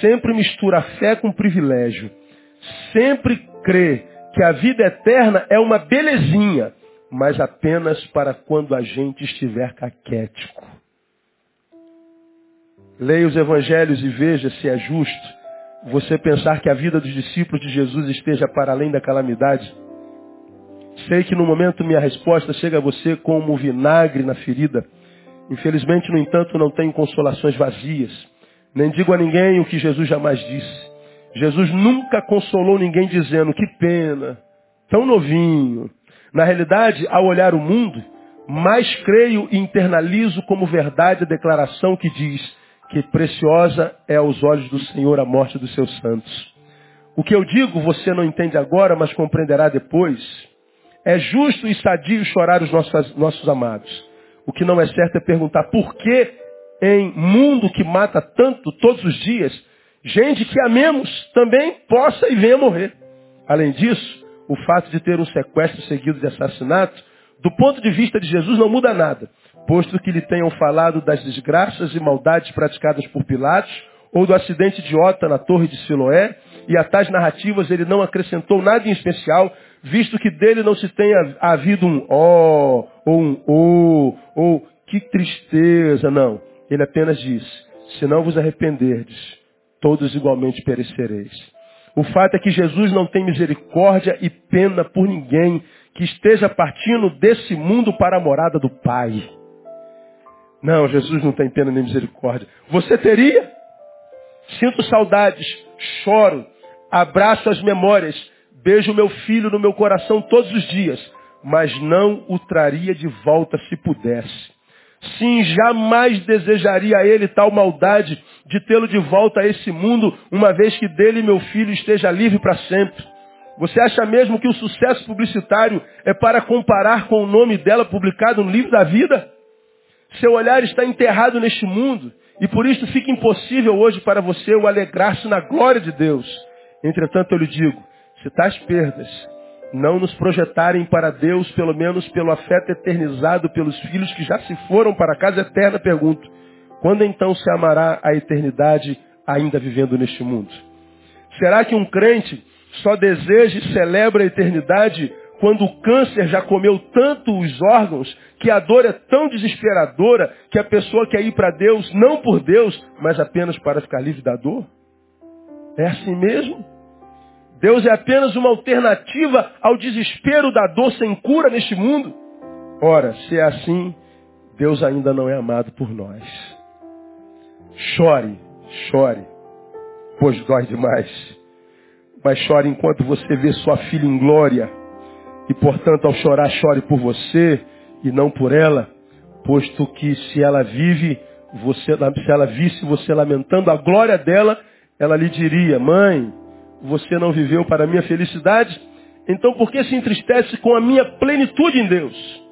S1: sempre mistura fé com privilégio, sempre crê que a vida eterna é uma belezinha, mas apenas para quando a gente estiver caquético. Leia os evangelhos e veja se é justo você pensar que a vida dos discípulos de Jesus esteja para além da calamidade. Sei que no momento minha resposta chega a você como vinagre na ferida. Infelizmente, no entanto, não tenho consolações vazias. Nem digo a ninguém o que Jesus jamais disse. Jesus nunca consolou ninguém dizendo, que pena, tão novinho. Na realidade, ao olhar o mundo, mais creio e internalizo como verdade a declaração que diz que preciosa é aos olhos do Senhor a morte dos seus santos. O que eu digo você não entende agora, mas compreenderá depois. É justo e sadio chorar os nossos, nossos amados. O que não é certo é perguntar por que em mundo que mata tanto todos os dias, gente que amemos também possa e venha morrer. Além disso, o fato de ter um sequestro seguido de assassinato, do ponto de vista de Jesus, não muda nada, posto que lhe tenham falado das desgraças e maldades praticadas por Pilatos, ou do acidente idiota na torre de Siloé, e a tais narrativas ele não acrescentou nada em especial, visto que dele não se tenha havido um ó, oh, ou um ô, oh, ou que tristeza, não. Ele apenas diz, se não vos arrependerdes, todos igualmente perecereis. O fato é que Jesus não tem misericórdia e pena por ninguém que esteja partindo desse mundo para a morada do Pai. Não, Jesus não tem pena nem misericórdia. Você teria? Sinto saudades, choro, abraço as memórias, beijo meu filho no meu coração todos os dias, mas não o traria de volta se pudesse. Sim, jamais desejaria a ele tal maldade de tê-lo de volta a esse mundo, uma vez que dele meu filho esteja livre para sempre. Você acha mesmo que o sucesso publicitário é para comparar com o nome dela publicado no livro da vida? Seu olhar está enterrado neste mundo e por isso fica impossível hoje para você o alegrar-se na glória de Deus. Entretanto, eu lhe digo, se tais perdas não nos projetarem para Deus, pelo menos pelo afeto eternizado pelos filhos que já se foram para a casa eterna, pergunto, quando então se amará a eternidade ainda vivendo neste mundo? Será que um crente só deseja e celebra a eternidade quando o câncer já comeu tanto os órgãos que a dor é tão desesperadora que a pessoa quer ir para Deus não por Deus, mas apenas para ficar livre da dor? É assim mesmo? Deus é apenas uma alternativa ao desespero da dor sem cura neste mundo? Ora, se é assim, Deus ainda não é amado por nós. Chore, chore, pois dói demais. Mas chore enquanto você vê sua filha em glória. E portanto, ao chorar, chore por você e não por ela, posto que se ela vive, você, se ela visse você lamentando a glória dela, ela lhe diria, mãe, você não viveu para a minha felicidade, então por que se entristece com a minha plenitude em Deus?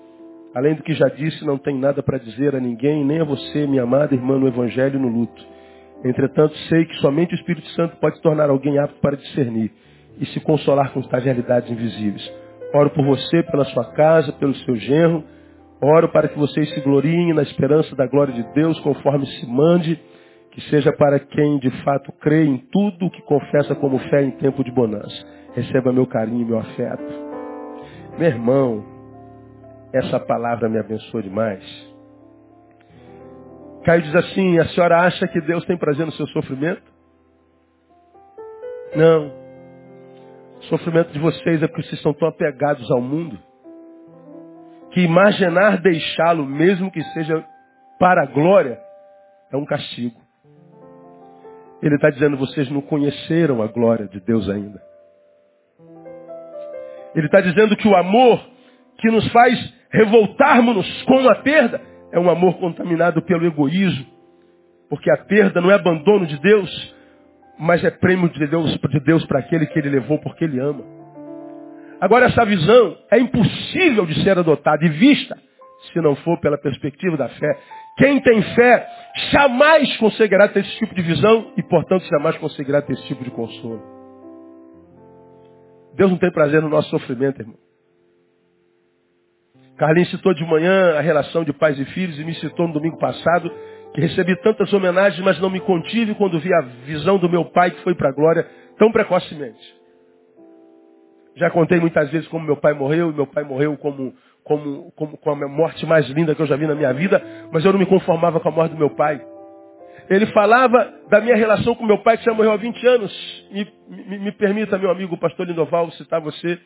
S1: Além do que já disse, não tem nada para dizer a ninguém, nem a você, minha amada irmã no Evangelho no luto. Entretanto, sei que somente o Espírito Santo pode tornar alguém apto para discernir e se consolar com tais realidades invisíveis. Oro por você, pela sua casa, pelo seu genro. Oro para que vocês se gloriem na esperança da glória de Deus, conforme se mande que seja para quem de fato crê em tudo que confessa como fé em tempo de bonança. Receba meu carinho, meu afeto. Meu irmão, essa palavra me abençoa demais. Caio diz assim, a senhora acha que Deus tem prazer no seu sofrimento? Não. O sofrimento de vocês é porque vocês estão tão apegados ao mundo que imaginar deixá-lo, mesmo que seja para a glória, é um castigo. Ele está dizendo, vocês não conheceram a glória de Deus ainda. Ele está dizendo que o amor que nos faz revoltarmos-nos com a perda é um amor contaminado pelo egoísmo. Porque a perda não é abandono de Deus, mas é prêmio de Deus, de Deus para aquele que ele levou porque ele ama. Agora essa visão é impossível de ser adotada e vista se não for pela perspectiva da fé. Quem tem fé jamais conseguirá ter esse tipo de visão e, portanto, jamais conseguirá ter esse tipo de consolo. Deus não tem prazer no nosso sofrimento, irmão. Carlinhos citou de manhã a relação de pais e filhos e me citou no domingo passado que recebi tantas homenagens, mas não me contive quando vi a visão do meu pai que foi para a glória tão precocemente. Já contei muitas vezes como meu pai morreu, e meu pai morreu como como, como, com a morte mais linda que eu já vi na minha vida, mas eu não me conformava com a morte do meu pai. Ele falava da minha relação com meu pai, que já morreu há 20 anos. E me, me permita, meu amigo, pastor Lindoval, citar você.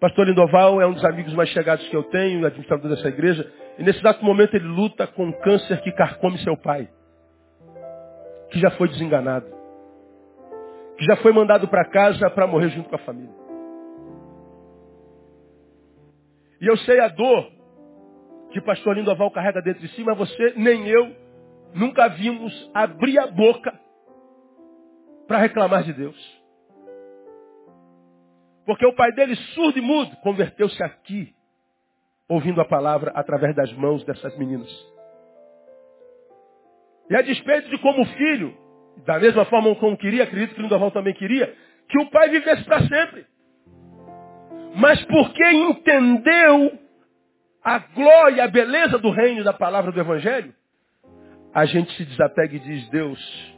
S1: Pastor Lindoval é um dos amigos mais chegados que eu tenho, administrador dessa igreja. E nesse exato momento ele luta com um câncer que carcome seu pai. Que já foi desenganado. Que já foi mandado para casa para morrer junto com a família. E eu sei a dor que pastor Lindoval carrega dentro de si, mas você nem eu nunca vimos abrir a boca para reclamar de Deus. Porque o pai dele, surdo e mudo, converteu-se aqui, ouvindo a palavra através das mãos dessas meninas. E a despeito de como filho, da mesma forma como queria, acredito que Lindoval também queria, que o pai vivesse para sempre. Mas porque entendeu a glória, a beleza do reino da palavra do Evangelho, a gente se desapega e diz, Deus,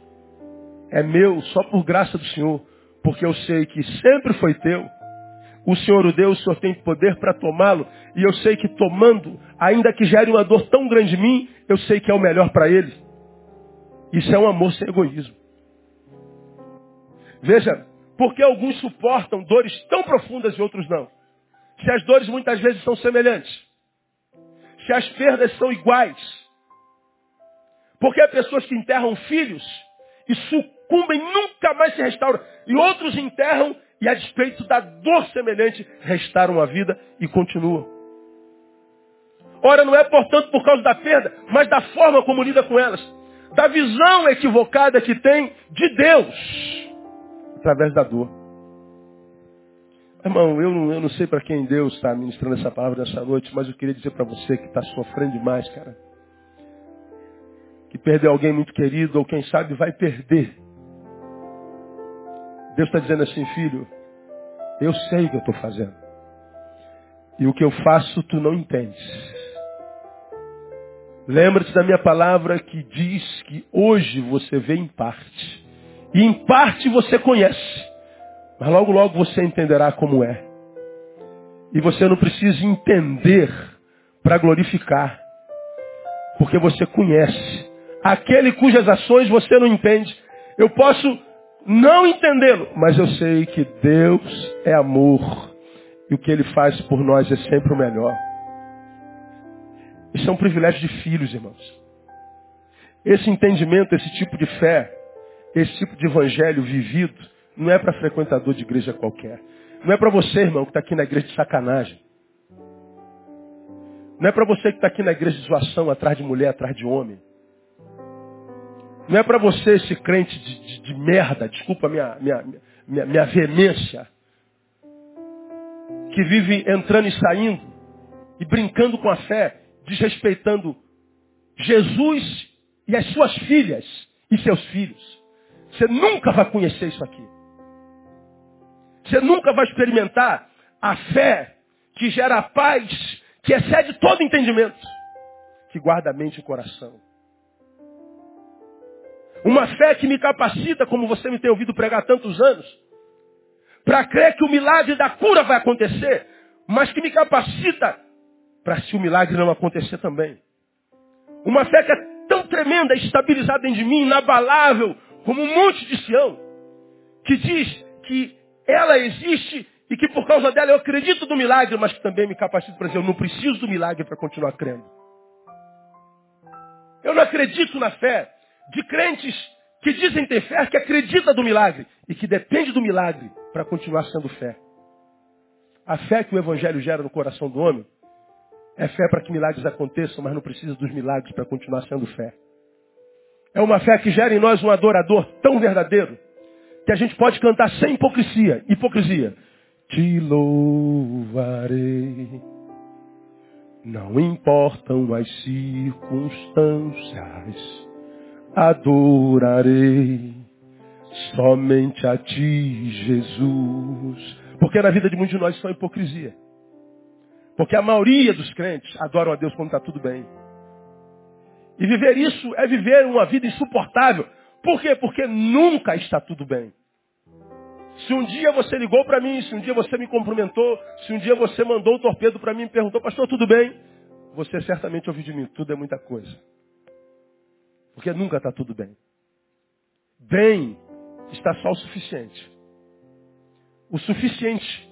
S1: é meu só por graça do Senhor, porque eu sei que sempre foi teu. O Senhor o deu, o Senhor tem poder para tomá-lo, e eu sei que tomando, ainda que gere uma dor tão grande em mim, eu sei que é o melhor para ele. Isso é um amor sem egoísmo. Veja, por que alguns suportam dores tão profundas e outros não? Se as dores muitas vezes são semelhantes. Se as perdas são iguais. Porque há pessoas que enterram filhos e sucumbem, nunca mais se restauram. E outros enterram e a despeito da dor semelhante, restauram a vida e continuam. Ora, não é, portanto, por causa da perda, mas da forma como lida com elas. Da visão equivocada que tem de Deus através da dor. Irmão, eu não, eu não sei para quem Deus está ministrando essa palavra nessa noite, mas eu queria dizer para você que está sofrendo demais, cara. Que perdeu alguém muito querido, ou quem sabe vai perder. Deus está dizendo assim, filho, eu sei o que eu estou fazendo. E o que eu faço tu não entendes. Lembra-te da minha palavra que diz que hoje você vê em parte. E em parte você conhece. Mas logo, logo você entenderá como é. E você não precisa entender para glorificar. Porque você conhece. Aquele cujas ações você não entende. Eu posso não entendê-lo, mas eu sei que Deus é amor. E o que Ele faz por nós é sempre o melhor. Isso é um privilégio de filhos, irmãos. Esse entendimento, esse tipo de fé, esse tipo de evangelho vivido, não é para frequentador de igreja qualquer. Não é para você, irmão, que está aqui na igreja de sacanagem. Não é para você que está aqui na igreja de zoação, atrás de mulher, atrás de homem. Não é para você, esse crente de, de, de, merda, desculpa minha, minha, minha, minha veemência, que vive entrando e saindo e brincando com a fé, desrespeitando Jesus e as suas filhas e seus filhos. Você nunca vai conhecer isso aqui. Você nunca vai experimentar a fé que gera a paz, que excede todo entendimento, que guarda a mente e o coração. Uma fé que me capacita, como você me tem ouvido pregar tantos anos, para crer que o milagre da cura vai acontecer, mas que me capacita para se o milagre não acontecer também. Uma fé que é tão tremenda, estabilizada de mim, inabalável, como um monte de Sião, que diz que ela existe e que por causa dela eu acredito no milagre, mas que também me capacita para dizer, eu não preciso do milagre para continuar crendo. Eu não acredito na fé de crentes que dizem ter fé, que acredita do milagre e que depende do milagre para continuar sendo fé. A fé que o Evangelho gera no coração do homem é fé para que milagres aconteçam, mas não precisa dos milagres para continuar sendo fé. É uma fé que gera em nós um adorador tão verdadeiro que a gente pode cantar sem hipocrisia. Hipocrisia. Te louvarei. Não importam as circunstâncias. Adorarei somente a ti, Jesus. Porque na vida de muitos de nós é hipocrisia. Porque a maioria dos crentes adoram a Deus quando está tudo bem. E viver isso é viver uma vida insuportável. Por quê? Porque nunca está tudo bem. Se um dia você ligou para mim, se um dia você me cumprimentou, se um dia você mandou o torpedo para mim e perguntou, pastor, tudo bem? Você certamente ouviu de mim, tudo é muita coisa. Porque nunca está tudo bem. Bem está só o suficiente. O suficiente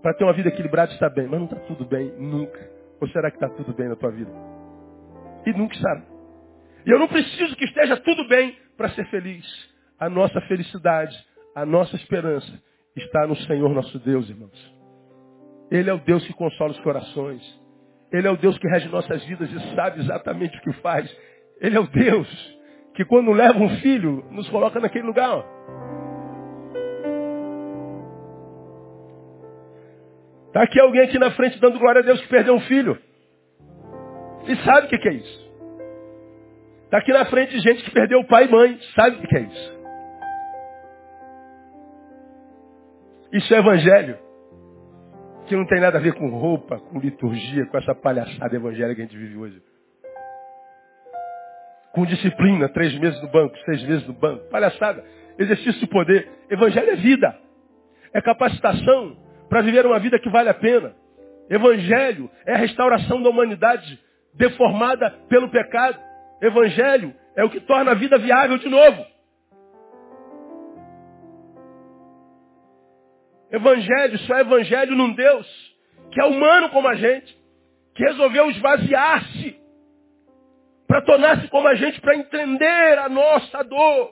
S1: para ter uma vida equilibrada está bem, mas não está tudo bem nunca. Ou será que está tudo bem na tua vida? E nunca estará. E eu não preciso que esteja tudo bem para ser feliz. A nossa felicidade a nossa esperança está no Senhor nosso Deus, irmãos. Ele é o Deus que consola os corações. Ele é o Deus que rege nossas vidas e sabe exatamente o que faz. Ele é o Deus que quando leva um filho, nos coloca naquele lugar. Está aqui alguém aqui na frente dando glória a Deus que perdeu um filho. E sabe o que é isso. Está aqui na frente gente que perdeu pai e mãe. Sabe o que é isso. Isso é evangelho. Que não tem nada a ver com roupa, com liturgia, com essa palhaçada evangélica que a gente vive hoje. Com disciplina, três meses no banco, seis meses no banco. Palhaçada. Exercício de poder. Evangelho é vida. É capacitação para viver uma vida que vale a pena. Evangelho é a restauração da humanidade deformada pelo pecado. Evangelho é o que torna a vida viável de novo. Evangelho só é evangelho num Deus que é humano como a gente, que resolveu esvaziar-se para tornar-se como a gente, para entender a nossa dor.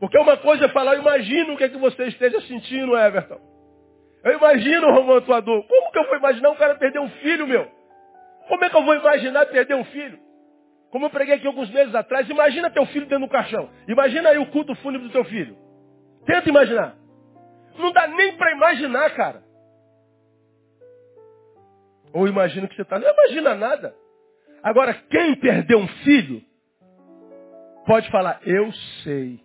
S1: Porque uma coisa é falar, eu imagino o que, é que você esteja sentindo, Everton. Eu imagino, Romão, a tua dor. Como que eu vou imaginar um cara perder um filho, meu? Como é que eu vou imaginar perder um filho? Como eu preguei aqui alguns meses atrás, imagina teu filho dentro do caixão. Imagina aí o culto fúnebre do teu filho. Tenta imaginar. Não dá nem para imaginar, cara. Ou imagina que você está. Não imagina nada. Agora, quem perdeu um filho, pode falar, eu sei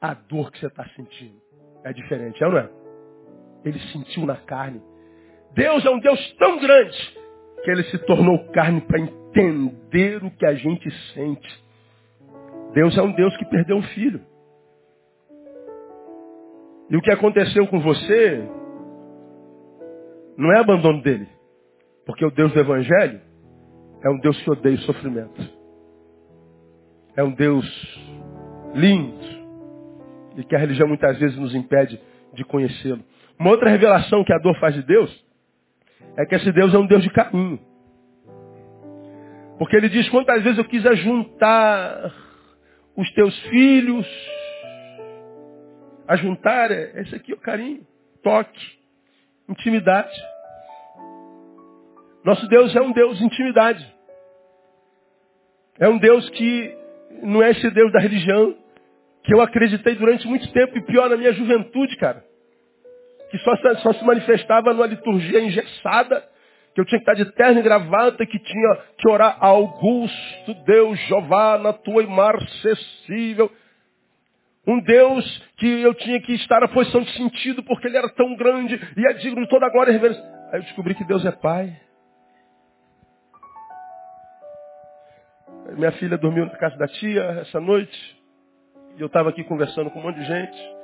S1: a dor que você está sentindo. É diferente, é ou não é? Ele sentiu na carne. Deus é um Deus tão grande que ele se tornou carne para entender o que a gente sente. Deus é um Deus que perdeu um filho. E o que aconteceu com você não é abandono dele. Porque o Deus do Evangelho é um Deus que odeia o sofrimento. É um Deus lindo. E que a religião muitas vezes nos impede de conhecê-lo. Uma outra revelação que a dor faz de Deus é que esse Deus é um Deus de caminho. Porque ele diz, quantas vezes eu quis juntar os teus filhos, ajuntar, é, esse aqui o carinho, toque, intimidade. Nosso Deus é um Deus de intimidade. É um Deus que não é esse Deus da religião, que eu acreditei durante muito tempo, e pior na minha juventude, cara. Que só, só se manifestava numa liturgia engessada, que eu tinha que estar de terno e gravata, que tinha que orar Augusto, Deus, Jeová, na tua imarcessível. Um Deus que eu tinha que estar na posição de sentido, porque ele era tão grande e é digno de toda a glória e reverência. Aí eu descobri que Deus é Pai. Minha filha dormiu na casa da tia essa noite. E eu estava aqui conversando com um monte de gente.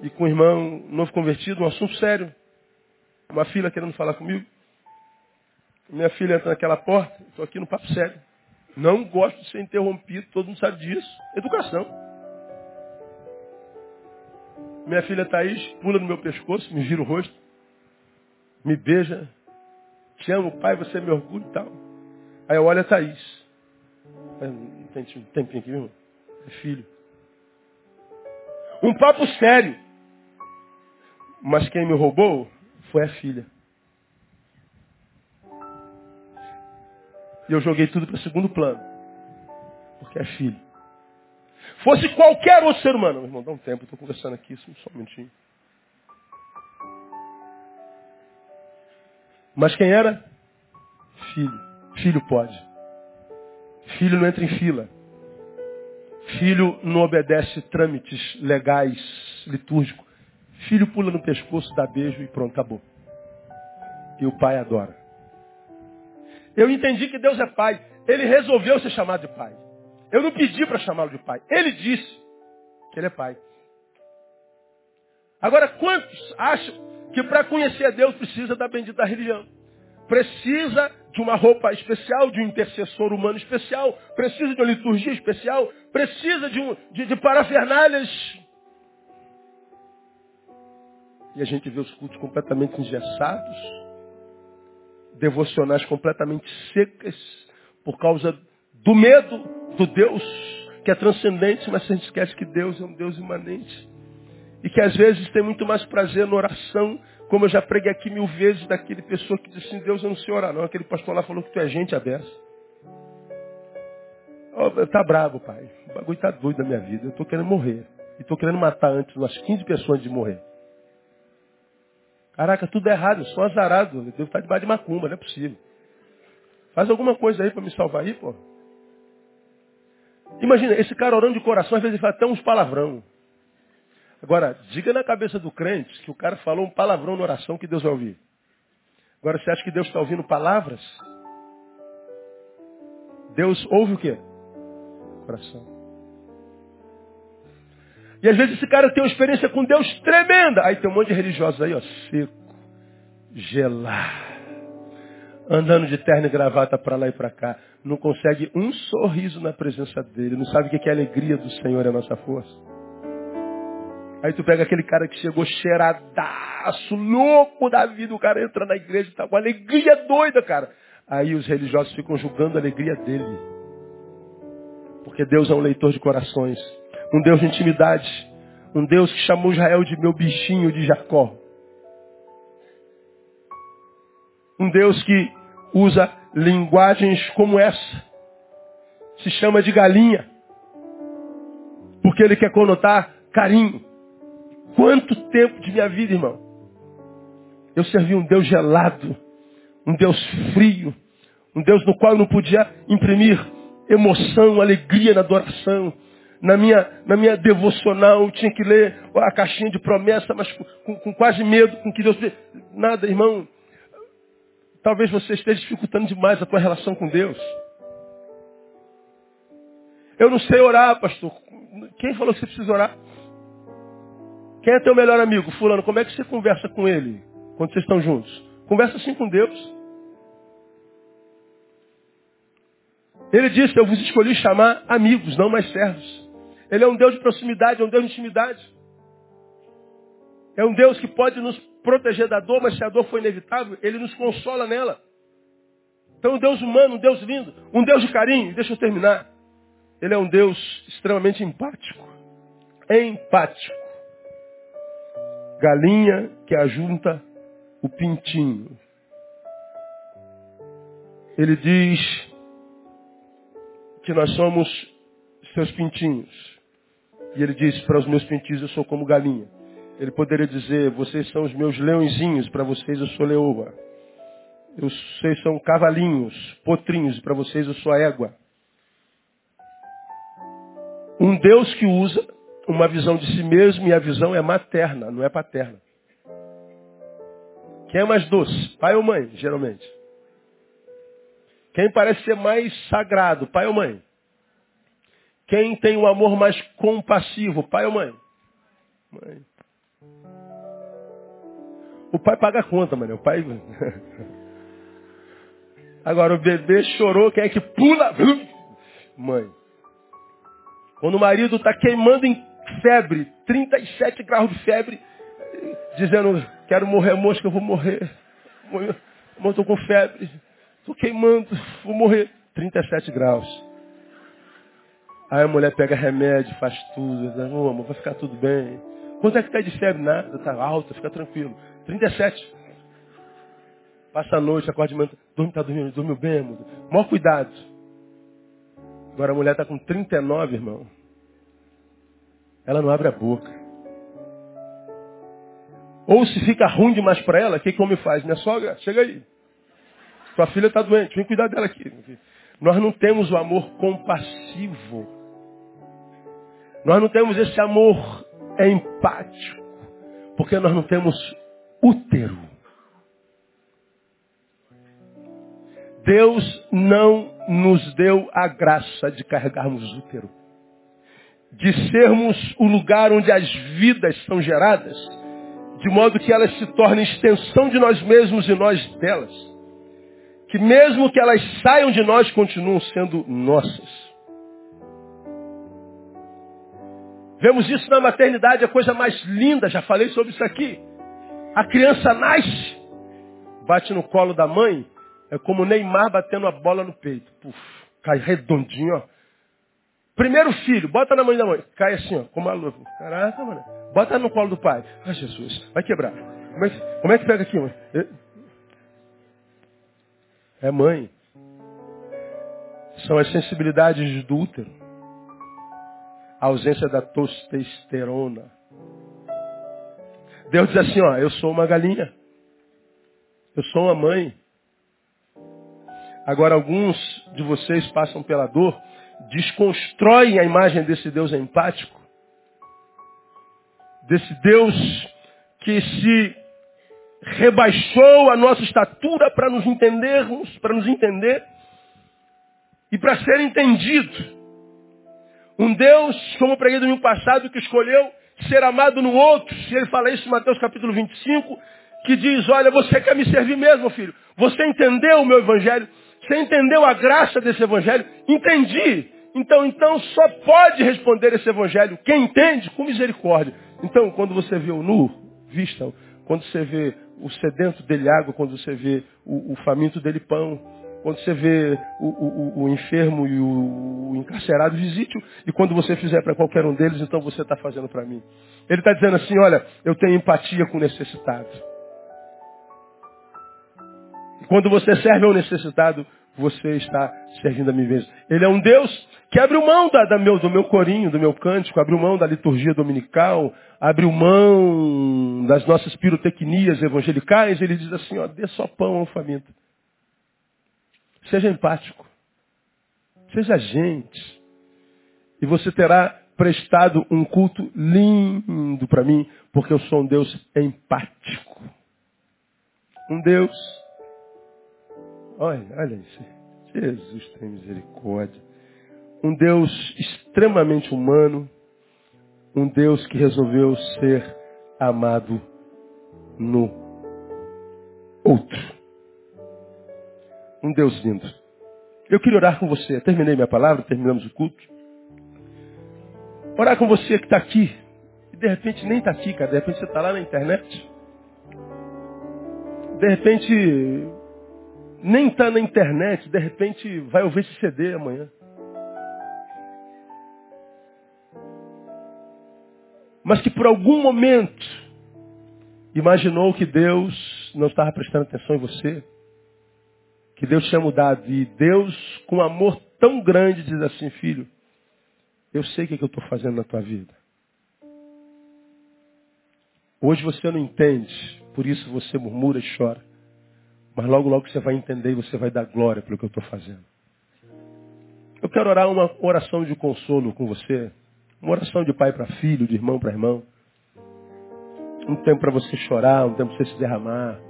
S1: E com um irmão novo convertido, um assunto sério. Uma filha querendo falar comigo. Minha filha entra naquela porta, estou aqui no papo sério. Não gosto de ser interrompido, todo mundo sabe disso. Educação. Minha filha Thaís pula no meu pescoço, me gira o rosto, me beija. Te amo, pai, você é meu orgulho e tal. Aí eu olho a Thaís. Tem tempinho aqui, irmão? É filho. Um papo sério. Mas quem me roubou foi a filha. E eu joguei tudo para segundo plano. Porque é filho. Fosse qualquer outro ser humano. Meu irmão, dá um tempo, estou conversando aqui, só um minutinho. Mas quem era? Filho. Filho pode. Filho não entra em fila. Filho não obedece trâmites legais, litúrgicos. Filho pula no pescoço, dá beijo e pronto, acabou. E o pai adora. Eu entendi que Deus é pai. Ele resolveu ser chamado de pai. Eu não pedi para chamá-lo de pai. Ele disse que ele é pai. Agora, quantos acham que para conhecer a Deus precisa da bendita religião? Precisa de uma roupa especial, de um intercessor humano especial, precisa de uma liturgia especial, precisa de, um, de, de parafernálias. E a gente vê os cultos completamente engessados, devocionais completamente secas, por causa do medo do Deus que é transcendente, mas a gente esquece que Deus é um Deus imanente. E que às vezes tem muito mais prazer na oração como eu já preguei aqui mil vezes daquele pessoa que disse assim, Deus, eu não sei orar não. Aquele pastor lá falou que tu é gente aberta. Oh, tá bravo, pai. O bagulho tá doido na minha vida. Eu tô querendo morrer. E tô querendo matar antes umas 15 pessoas de morrer. Caraca, tudo é errado. Eu sou azarado. Eu devo estar debaixo de macumba. Não é possível. Faz alguma coisa aí para me salvar aí, pô. Imagina, esse cara orando de coração, às vezes ele fala até uns palavrão. Agora, diga na cabeça do crente que o cara falou um palavrão na oração que Deus vai ouvir. Agora, você acha que Deus está ouvindo palavras? Deus ouve o quê? Coração. E às vezes esse cara tem uma experiência com Deus tremenda. Aí tem um monte de religiosos aí, ó, seco, gelado, andando de terno e gravata para lá e para cá. Não consegue um sorriso na presença dele. Não sabe o que é a alegria do Senhor é a nossa força. Aí tu pega aquele cara que chegou cheiradaço, louco da vida, o cara entra na igreja e tá com alegria doida, cara. Aí os religiosos ficam julgando a alegria dele. Porque Deus é um leitor de corações, um Deus de intimidade, um Deus que chamou Israel de meu bichinho de Jacó. Um Deus que usa linguagens como essa. Se chama de galinha. Porque ele quer conotar carinho. Quanto tempo de minha vida, irmão? Eu servi um Deus gelado, um Deus frio, um Deus no qual eu não podia imprimir emoção, alegria na adoração. Na minha, na minha devocional, eu tinha que ler a caixinha de promessa, mas com, com quase medo, com que Deus. Nada, irmão. Talvez você esteja dificultando demais a tua relação com Deus. Eu não sei orar, pastor. Quem falou que você precisa orar? Quem é teu melhor amigo? Fulano, como é que você conversa com ele quando vocês estão juntos? Conversa assim com Deus. Ele disse, eu vos escolhi chamar amigos, não mais servos. Ele é um Deus de proximidade, é um Deus de intimidade. É um Deus que pode nos proteger da dor, mas se a dor for inevitável, Ele nos consola nela. Então, um Deus humano, um Deus lindo, um Deus de carinho. Deixa eu terminar. Ele é um Deus extremamente empático. Empático. Galinha que ajunta o pintinho. Ele diz que nós somos seus pintinhos. E ele diz, para os meus pintinhos eu sou como galinha. Ele poderia dizer, vocês são os meus leõezinhos, para vocês eu sou leoa. Vocês são cavalinhos, potrinhos, para vocês eu sou a égua. Um Deus que usa uma visão de si mesmo e a visão é materna, não é paterna. Quem é mais doce? Pai ou mãe, geralmente? Quem parece ser mais sagrado? Pai ou mãe? Quem tem o um amor mais compassivo? Pai ou mãe? Mãe. O pai paga a conta, mano. O pai. Agora o bebê chorou, quem é que pula? Mãe. Quando o marido está queimando em febre, 37 graus de febre, dizendo, quero morrer mosca, eu vou morrer. Estou com febre, estou queimando, vou morrer. 37 graus. Aí a mulher pega remédio, faz tudo, diz, oh, amor, vai ficar tudo bem. Quanto é que está de febre? Nada, está alta, fica tranquilo. 37. Passa a noite, acorda de manhã, dorme, tá dormindo, dormiu bem, amor. Maior cuidado. Agora a mulher está com 39, irmão. Ela não abre a boca. Ou se fica ruim demais para ela, o que, que o homem faz? Minha sogra, chega aí. Sua filha está doente, vem cuidar dela aqui. Nós não temos o amor compassivo. Nós não temos esse amor empático. Porque nós não temos útero. Deus não nos deu a graça de carregarmos útero. De sermos o lugar onde as vidas são geradas, de modo que elas se tornem extensão de nós mesmos e nós delas. Que mesmo que elas saiam de nós, continuam sendo nossas. Vemos isso na maternidade, a coisa mais linda, já falei sobre isso aqui. A criança nasce, bate no colo da mãe, é como Neymar batendo a bola no peito. Puf, cai redondinho, ó. Primeiro filho, bota na mão da mãe. Cai assim, ó, como a lua. Caraca, mano. Bota no colo do pai. Ai, Jesus, vai quebrar. Como é que, como é que pega aqui, mãe? É mãe. São as sensibilidades do útero. A ausência da testosterona. Deus diz assim, ó, eu sou uma galinha. Eu sou uma mãe. Agora, alguns de vocês passam pela dor, desconstroem a imagem desse Deus empático, desse Deus que se rebaixou a nossa estatura para nos entendermos, para nos entender e para ser entendido. Um Deus, como eu preguei ano passado, que escolheu ser amado no outro. Se ele fala isso em Mateus capítulo 25, que diz, olha, você quer me servir mesmo, filho. Você entendeu o meu evangelho? Você entendeu a graça desse evangelho? Entendi. Então, então só pode responder esse evangelho quem entende com misericórdia. Então, quando você vê o nu, vista. Quando você vê o sedento dele água, quando você vê o, o faminto dele pão, quando você vê o, o, o enfermo e o, encarcerado, visite-o. E quando você fizer para qualquer um deles, então você está fazendo para mim. Ele está dizendo assim, olha, eu tenho empatia com o necessitado. Quando você serve ao necessitado, você está servindo a mim mesmo. Ele é um Deus que abriu mão da, da meu, do meu corinho, do meu cântico, abriu mão da liturgia dominical, abriu mão das nossas pirotecnias evangelicais. Ele diz assim, ó, dê só pão ao faminto. Seja empático. Seja gente. E você terá prestado um culto lindo para mim, porque eu sou um Deus empático. Um Deus. Olha, olha isso. Jesus tem misericórdia. Um Deus extremamente humano. Um Deus que resolveu ser amado no outro. Um Deus lindo. Eu queria orar com você. Terminei minha palavra, terminamos o culto. Orar com você que está aqui. E de repente nem está aqui, cara. De repente você está lá na internet. De repente nem está na internet. De repente vai ouvir esse CD amanhã. Mas que por algum momento imaginou que Deus não estava prestando atenção em você. Que Deus tinha mudado. E Deus, com amor tão grande, diz assim, filho, eu sei o que, é que eu estou fazendo na tua vida. Hoje você não entende, por isso você murmura e chora. Mas logo, logo você vai entender e você vai dar glória pelo que eu estou fazendo. Eu quero orar uma oração de consolo com você. Uma oração de pai para filho, de irmão para irmão. Um tempo para você chorar, um tempo para você se derramar.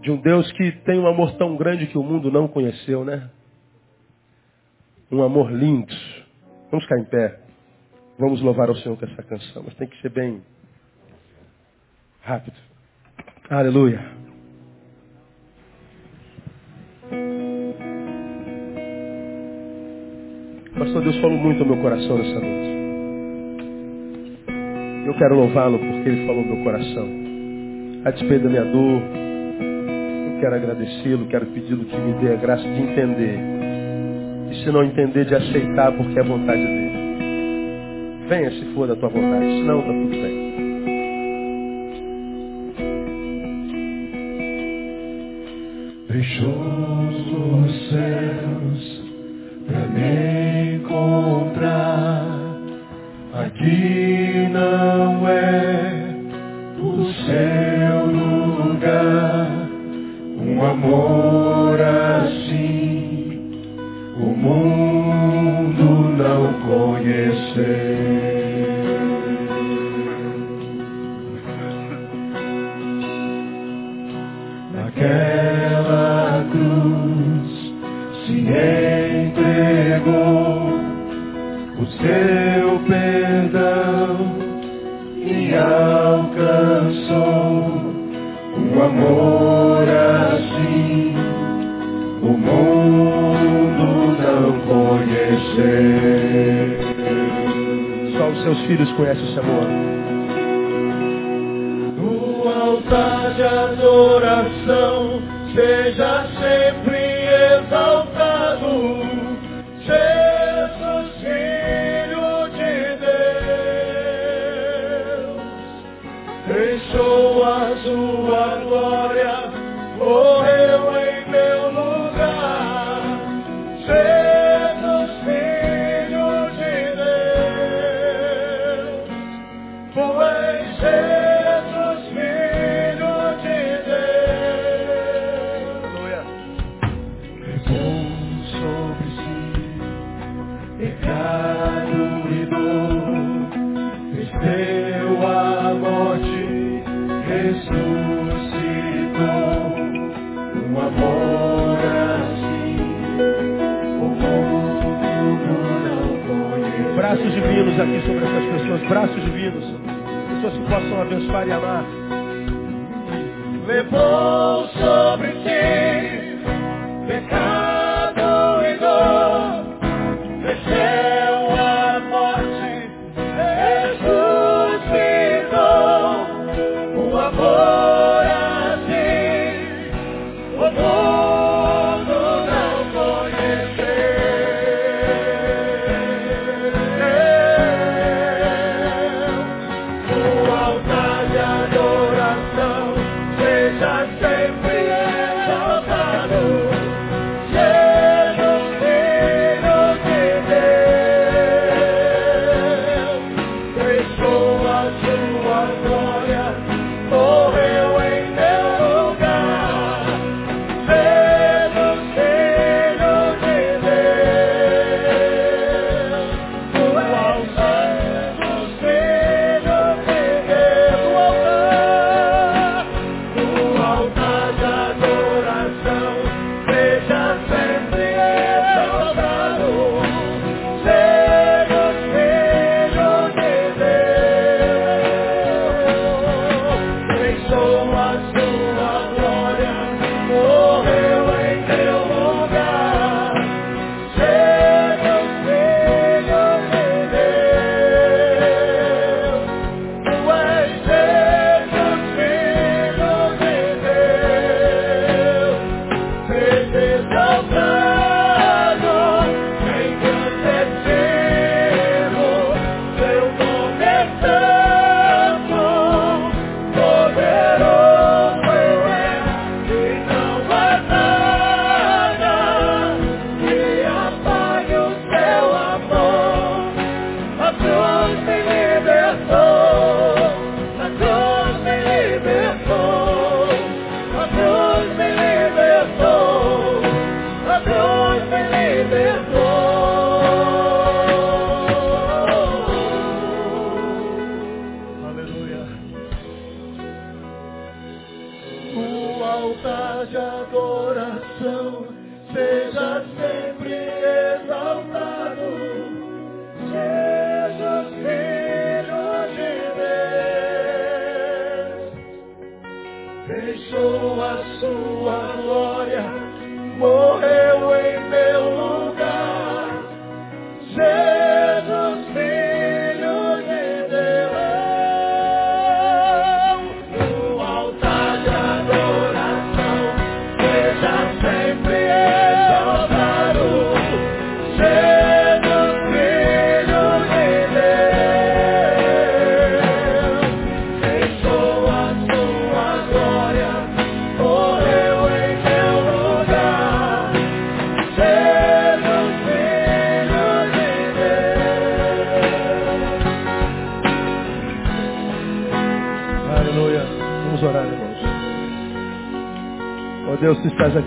S1: De um Deus que tem um amor tão grande que o mundo não conheceu, né? Um amor lindo. Vamos ficar em pé. Vamos louvar ao Senhor com essa canção. Mas tem que ser bem rápido. Aleluia. Pastor, Deus falou muito ao meu coração nessa noite. Eu quero louvá-lo porque Ele falou meu coração. A despeito da minha dor, eu quero agradecê-lo, quero pedi-lo que me dê a graça de entender e se não entender, de aceitar porque é a vontade dele. Venha se for da tua vontade, senão está tudo bem.
S2: Aqui sobre
S1: essas pessoas. Braços divinos. Pessoas que possam abençoar e amar.
S2: levou sobre ti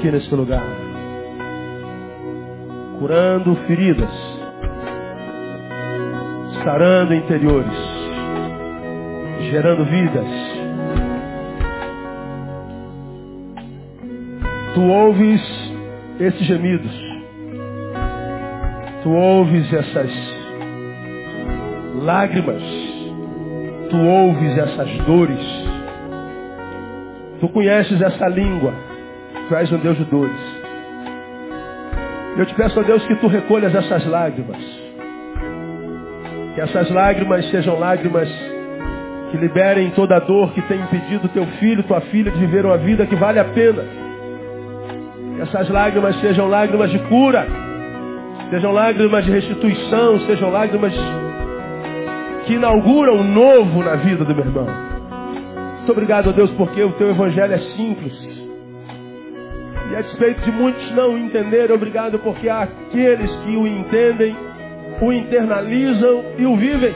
S1: aqui nesse lugar. Curando feridas. Sarando interiores. Gerando vidas. Tu ouves esses gemidos. Tu ouves essas lágrimas. Tu ouves essas dores. Tu conheces essa língua. Tu és um Deus de dores. Eu te peço a Deus que tu recolhas essas lágrimas. Que essas lágrimas sejam lágrimas que liberem toda a dor que tem impedido teu filho, tua filha de viver uma vida que vale a pena. Que essas lágrimas sejam lágrimas de cura, sejam lágrimas de restituição, sejam lágrimas que inauguram um novo na vida do meu irmão. Muito obrigado, a Deus, porque o teu evangelho é simples. E a despeito de muitos não entenderem, obrigado porque há aqueles que o entendem, o internalizam e o vivem.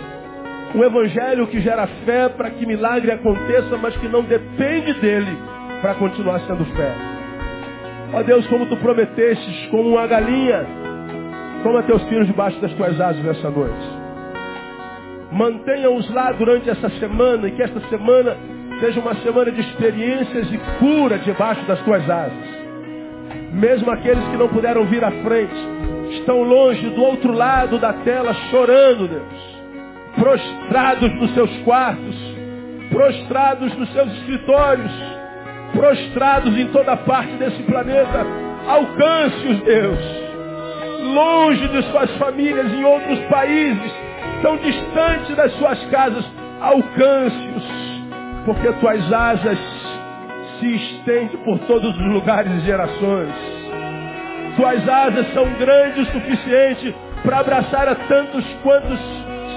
S1: Um evangelho que gera fé para que milagre aconteça, mas que não depende dele para continuar sendo fé. Ó Deus, como tu prometestes, como uma galinha, toma teus filhos debaixo das tuas asas nessa noite. Mantenha-os lá durante essa semana e que esta semana seja uma semana de experiências e cura debaixo das tuas asas. Mesmo aqueles que não puderam vir à frente, estão longe do outro lado da tela chorando, Deus. Prostrados nos seus quartos, prostrados nos seus escritórios, prostrados em toda parte desse planeta. Alcance-os, Deus. Longe de suas famílias em outros países, tão distantes das suas casas, alcance-os, porque tuas asas se estendem por todos os lugares e gerações. Tuas asas são grandes o suficiente para abraçar a tantos quantos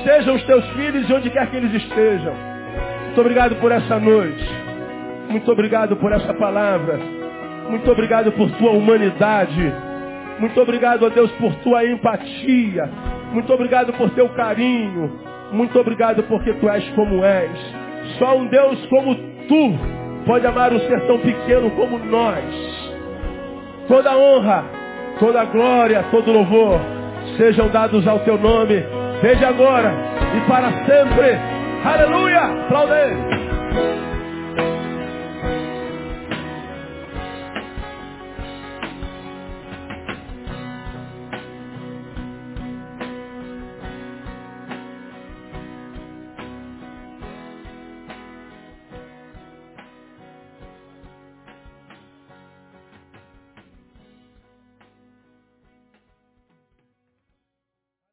S1: sejam os teus filhos e onde quer que eles estejam. Muito obrigado por essa noite. Muito obrigado por essa palavra. Muito obrigado por tua humanidade. Muito obrigado, ó Deus, por tua empatia. Muito obrigado por teu carinho. Muito obrigado porque tu és como és. Só um Deus como tu pode amar um ser tão pequeno como nós. Toda honra, toda glória, todo louvor sejam dados ao teu nome, desde agora e para sempre. Aleluia! Aplaude!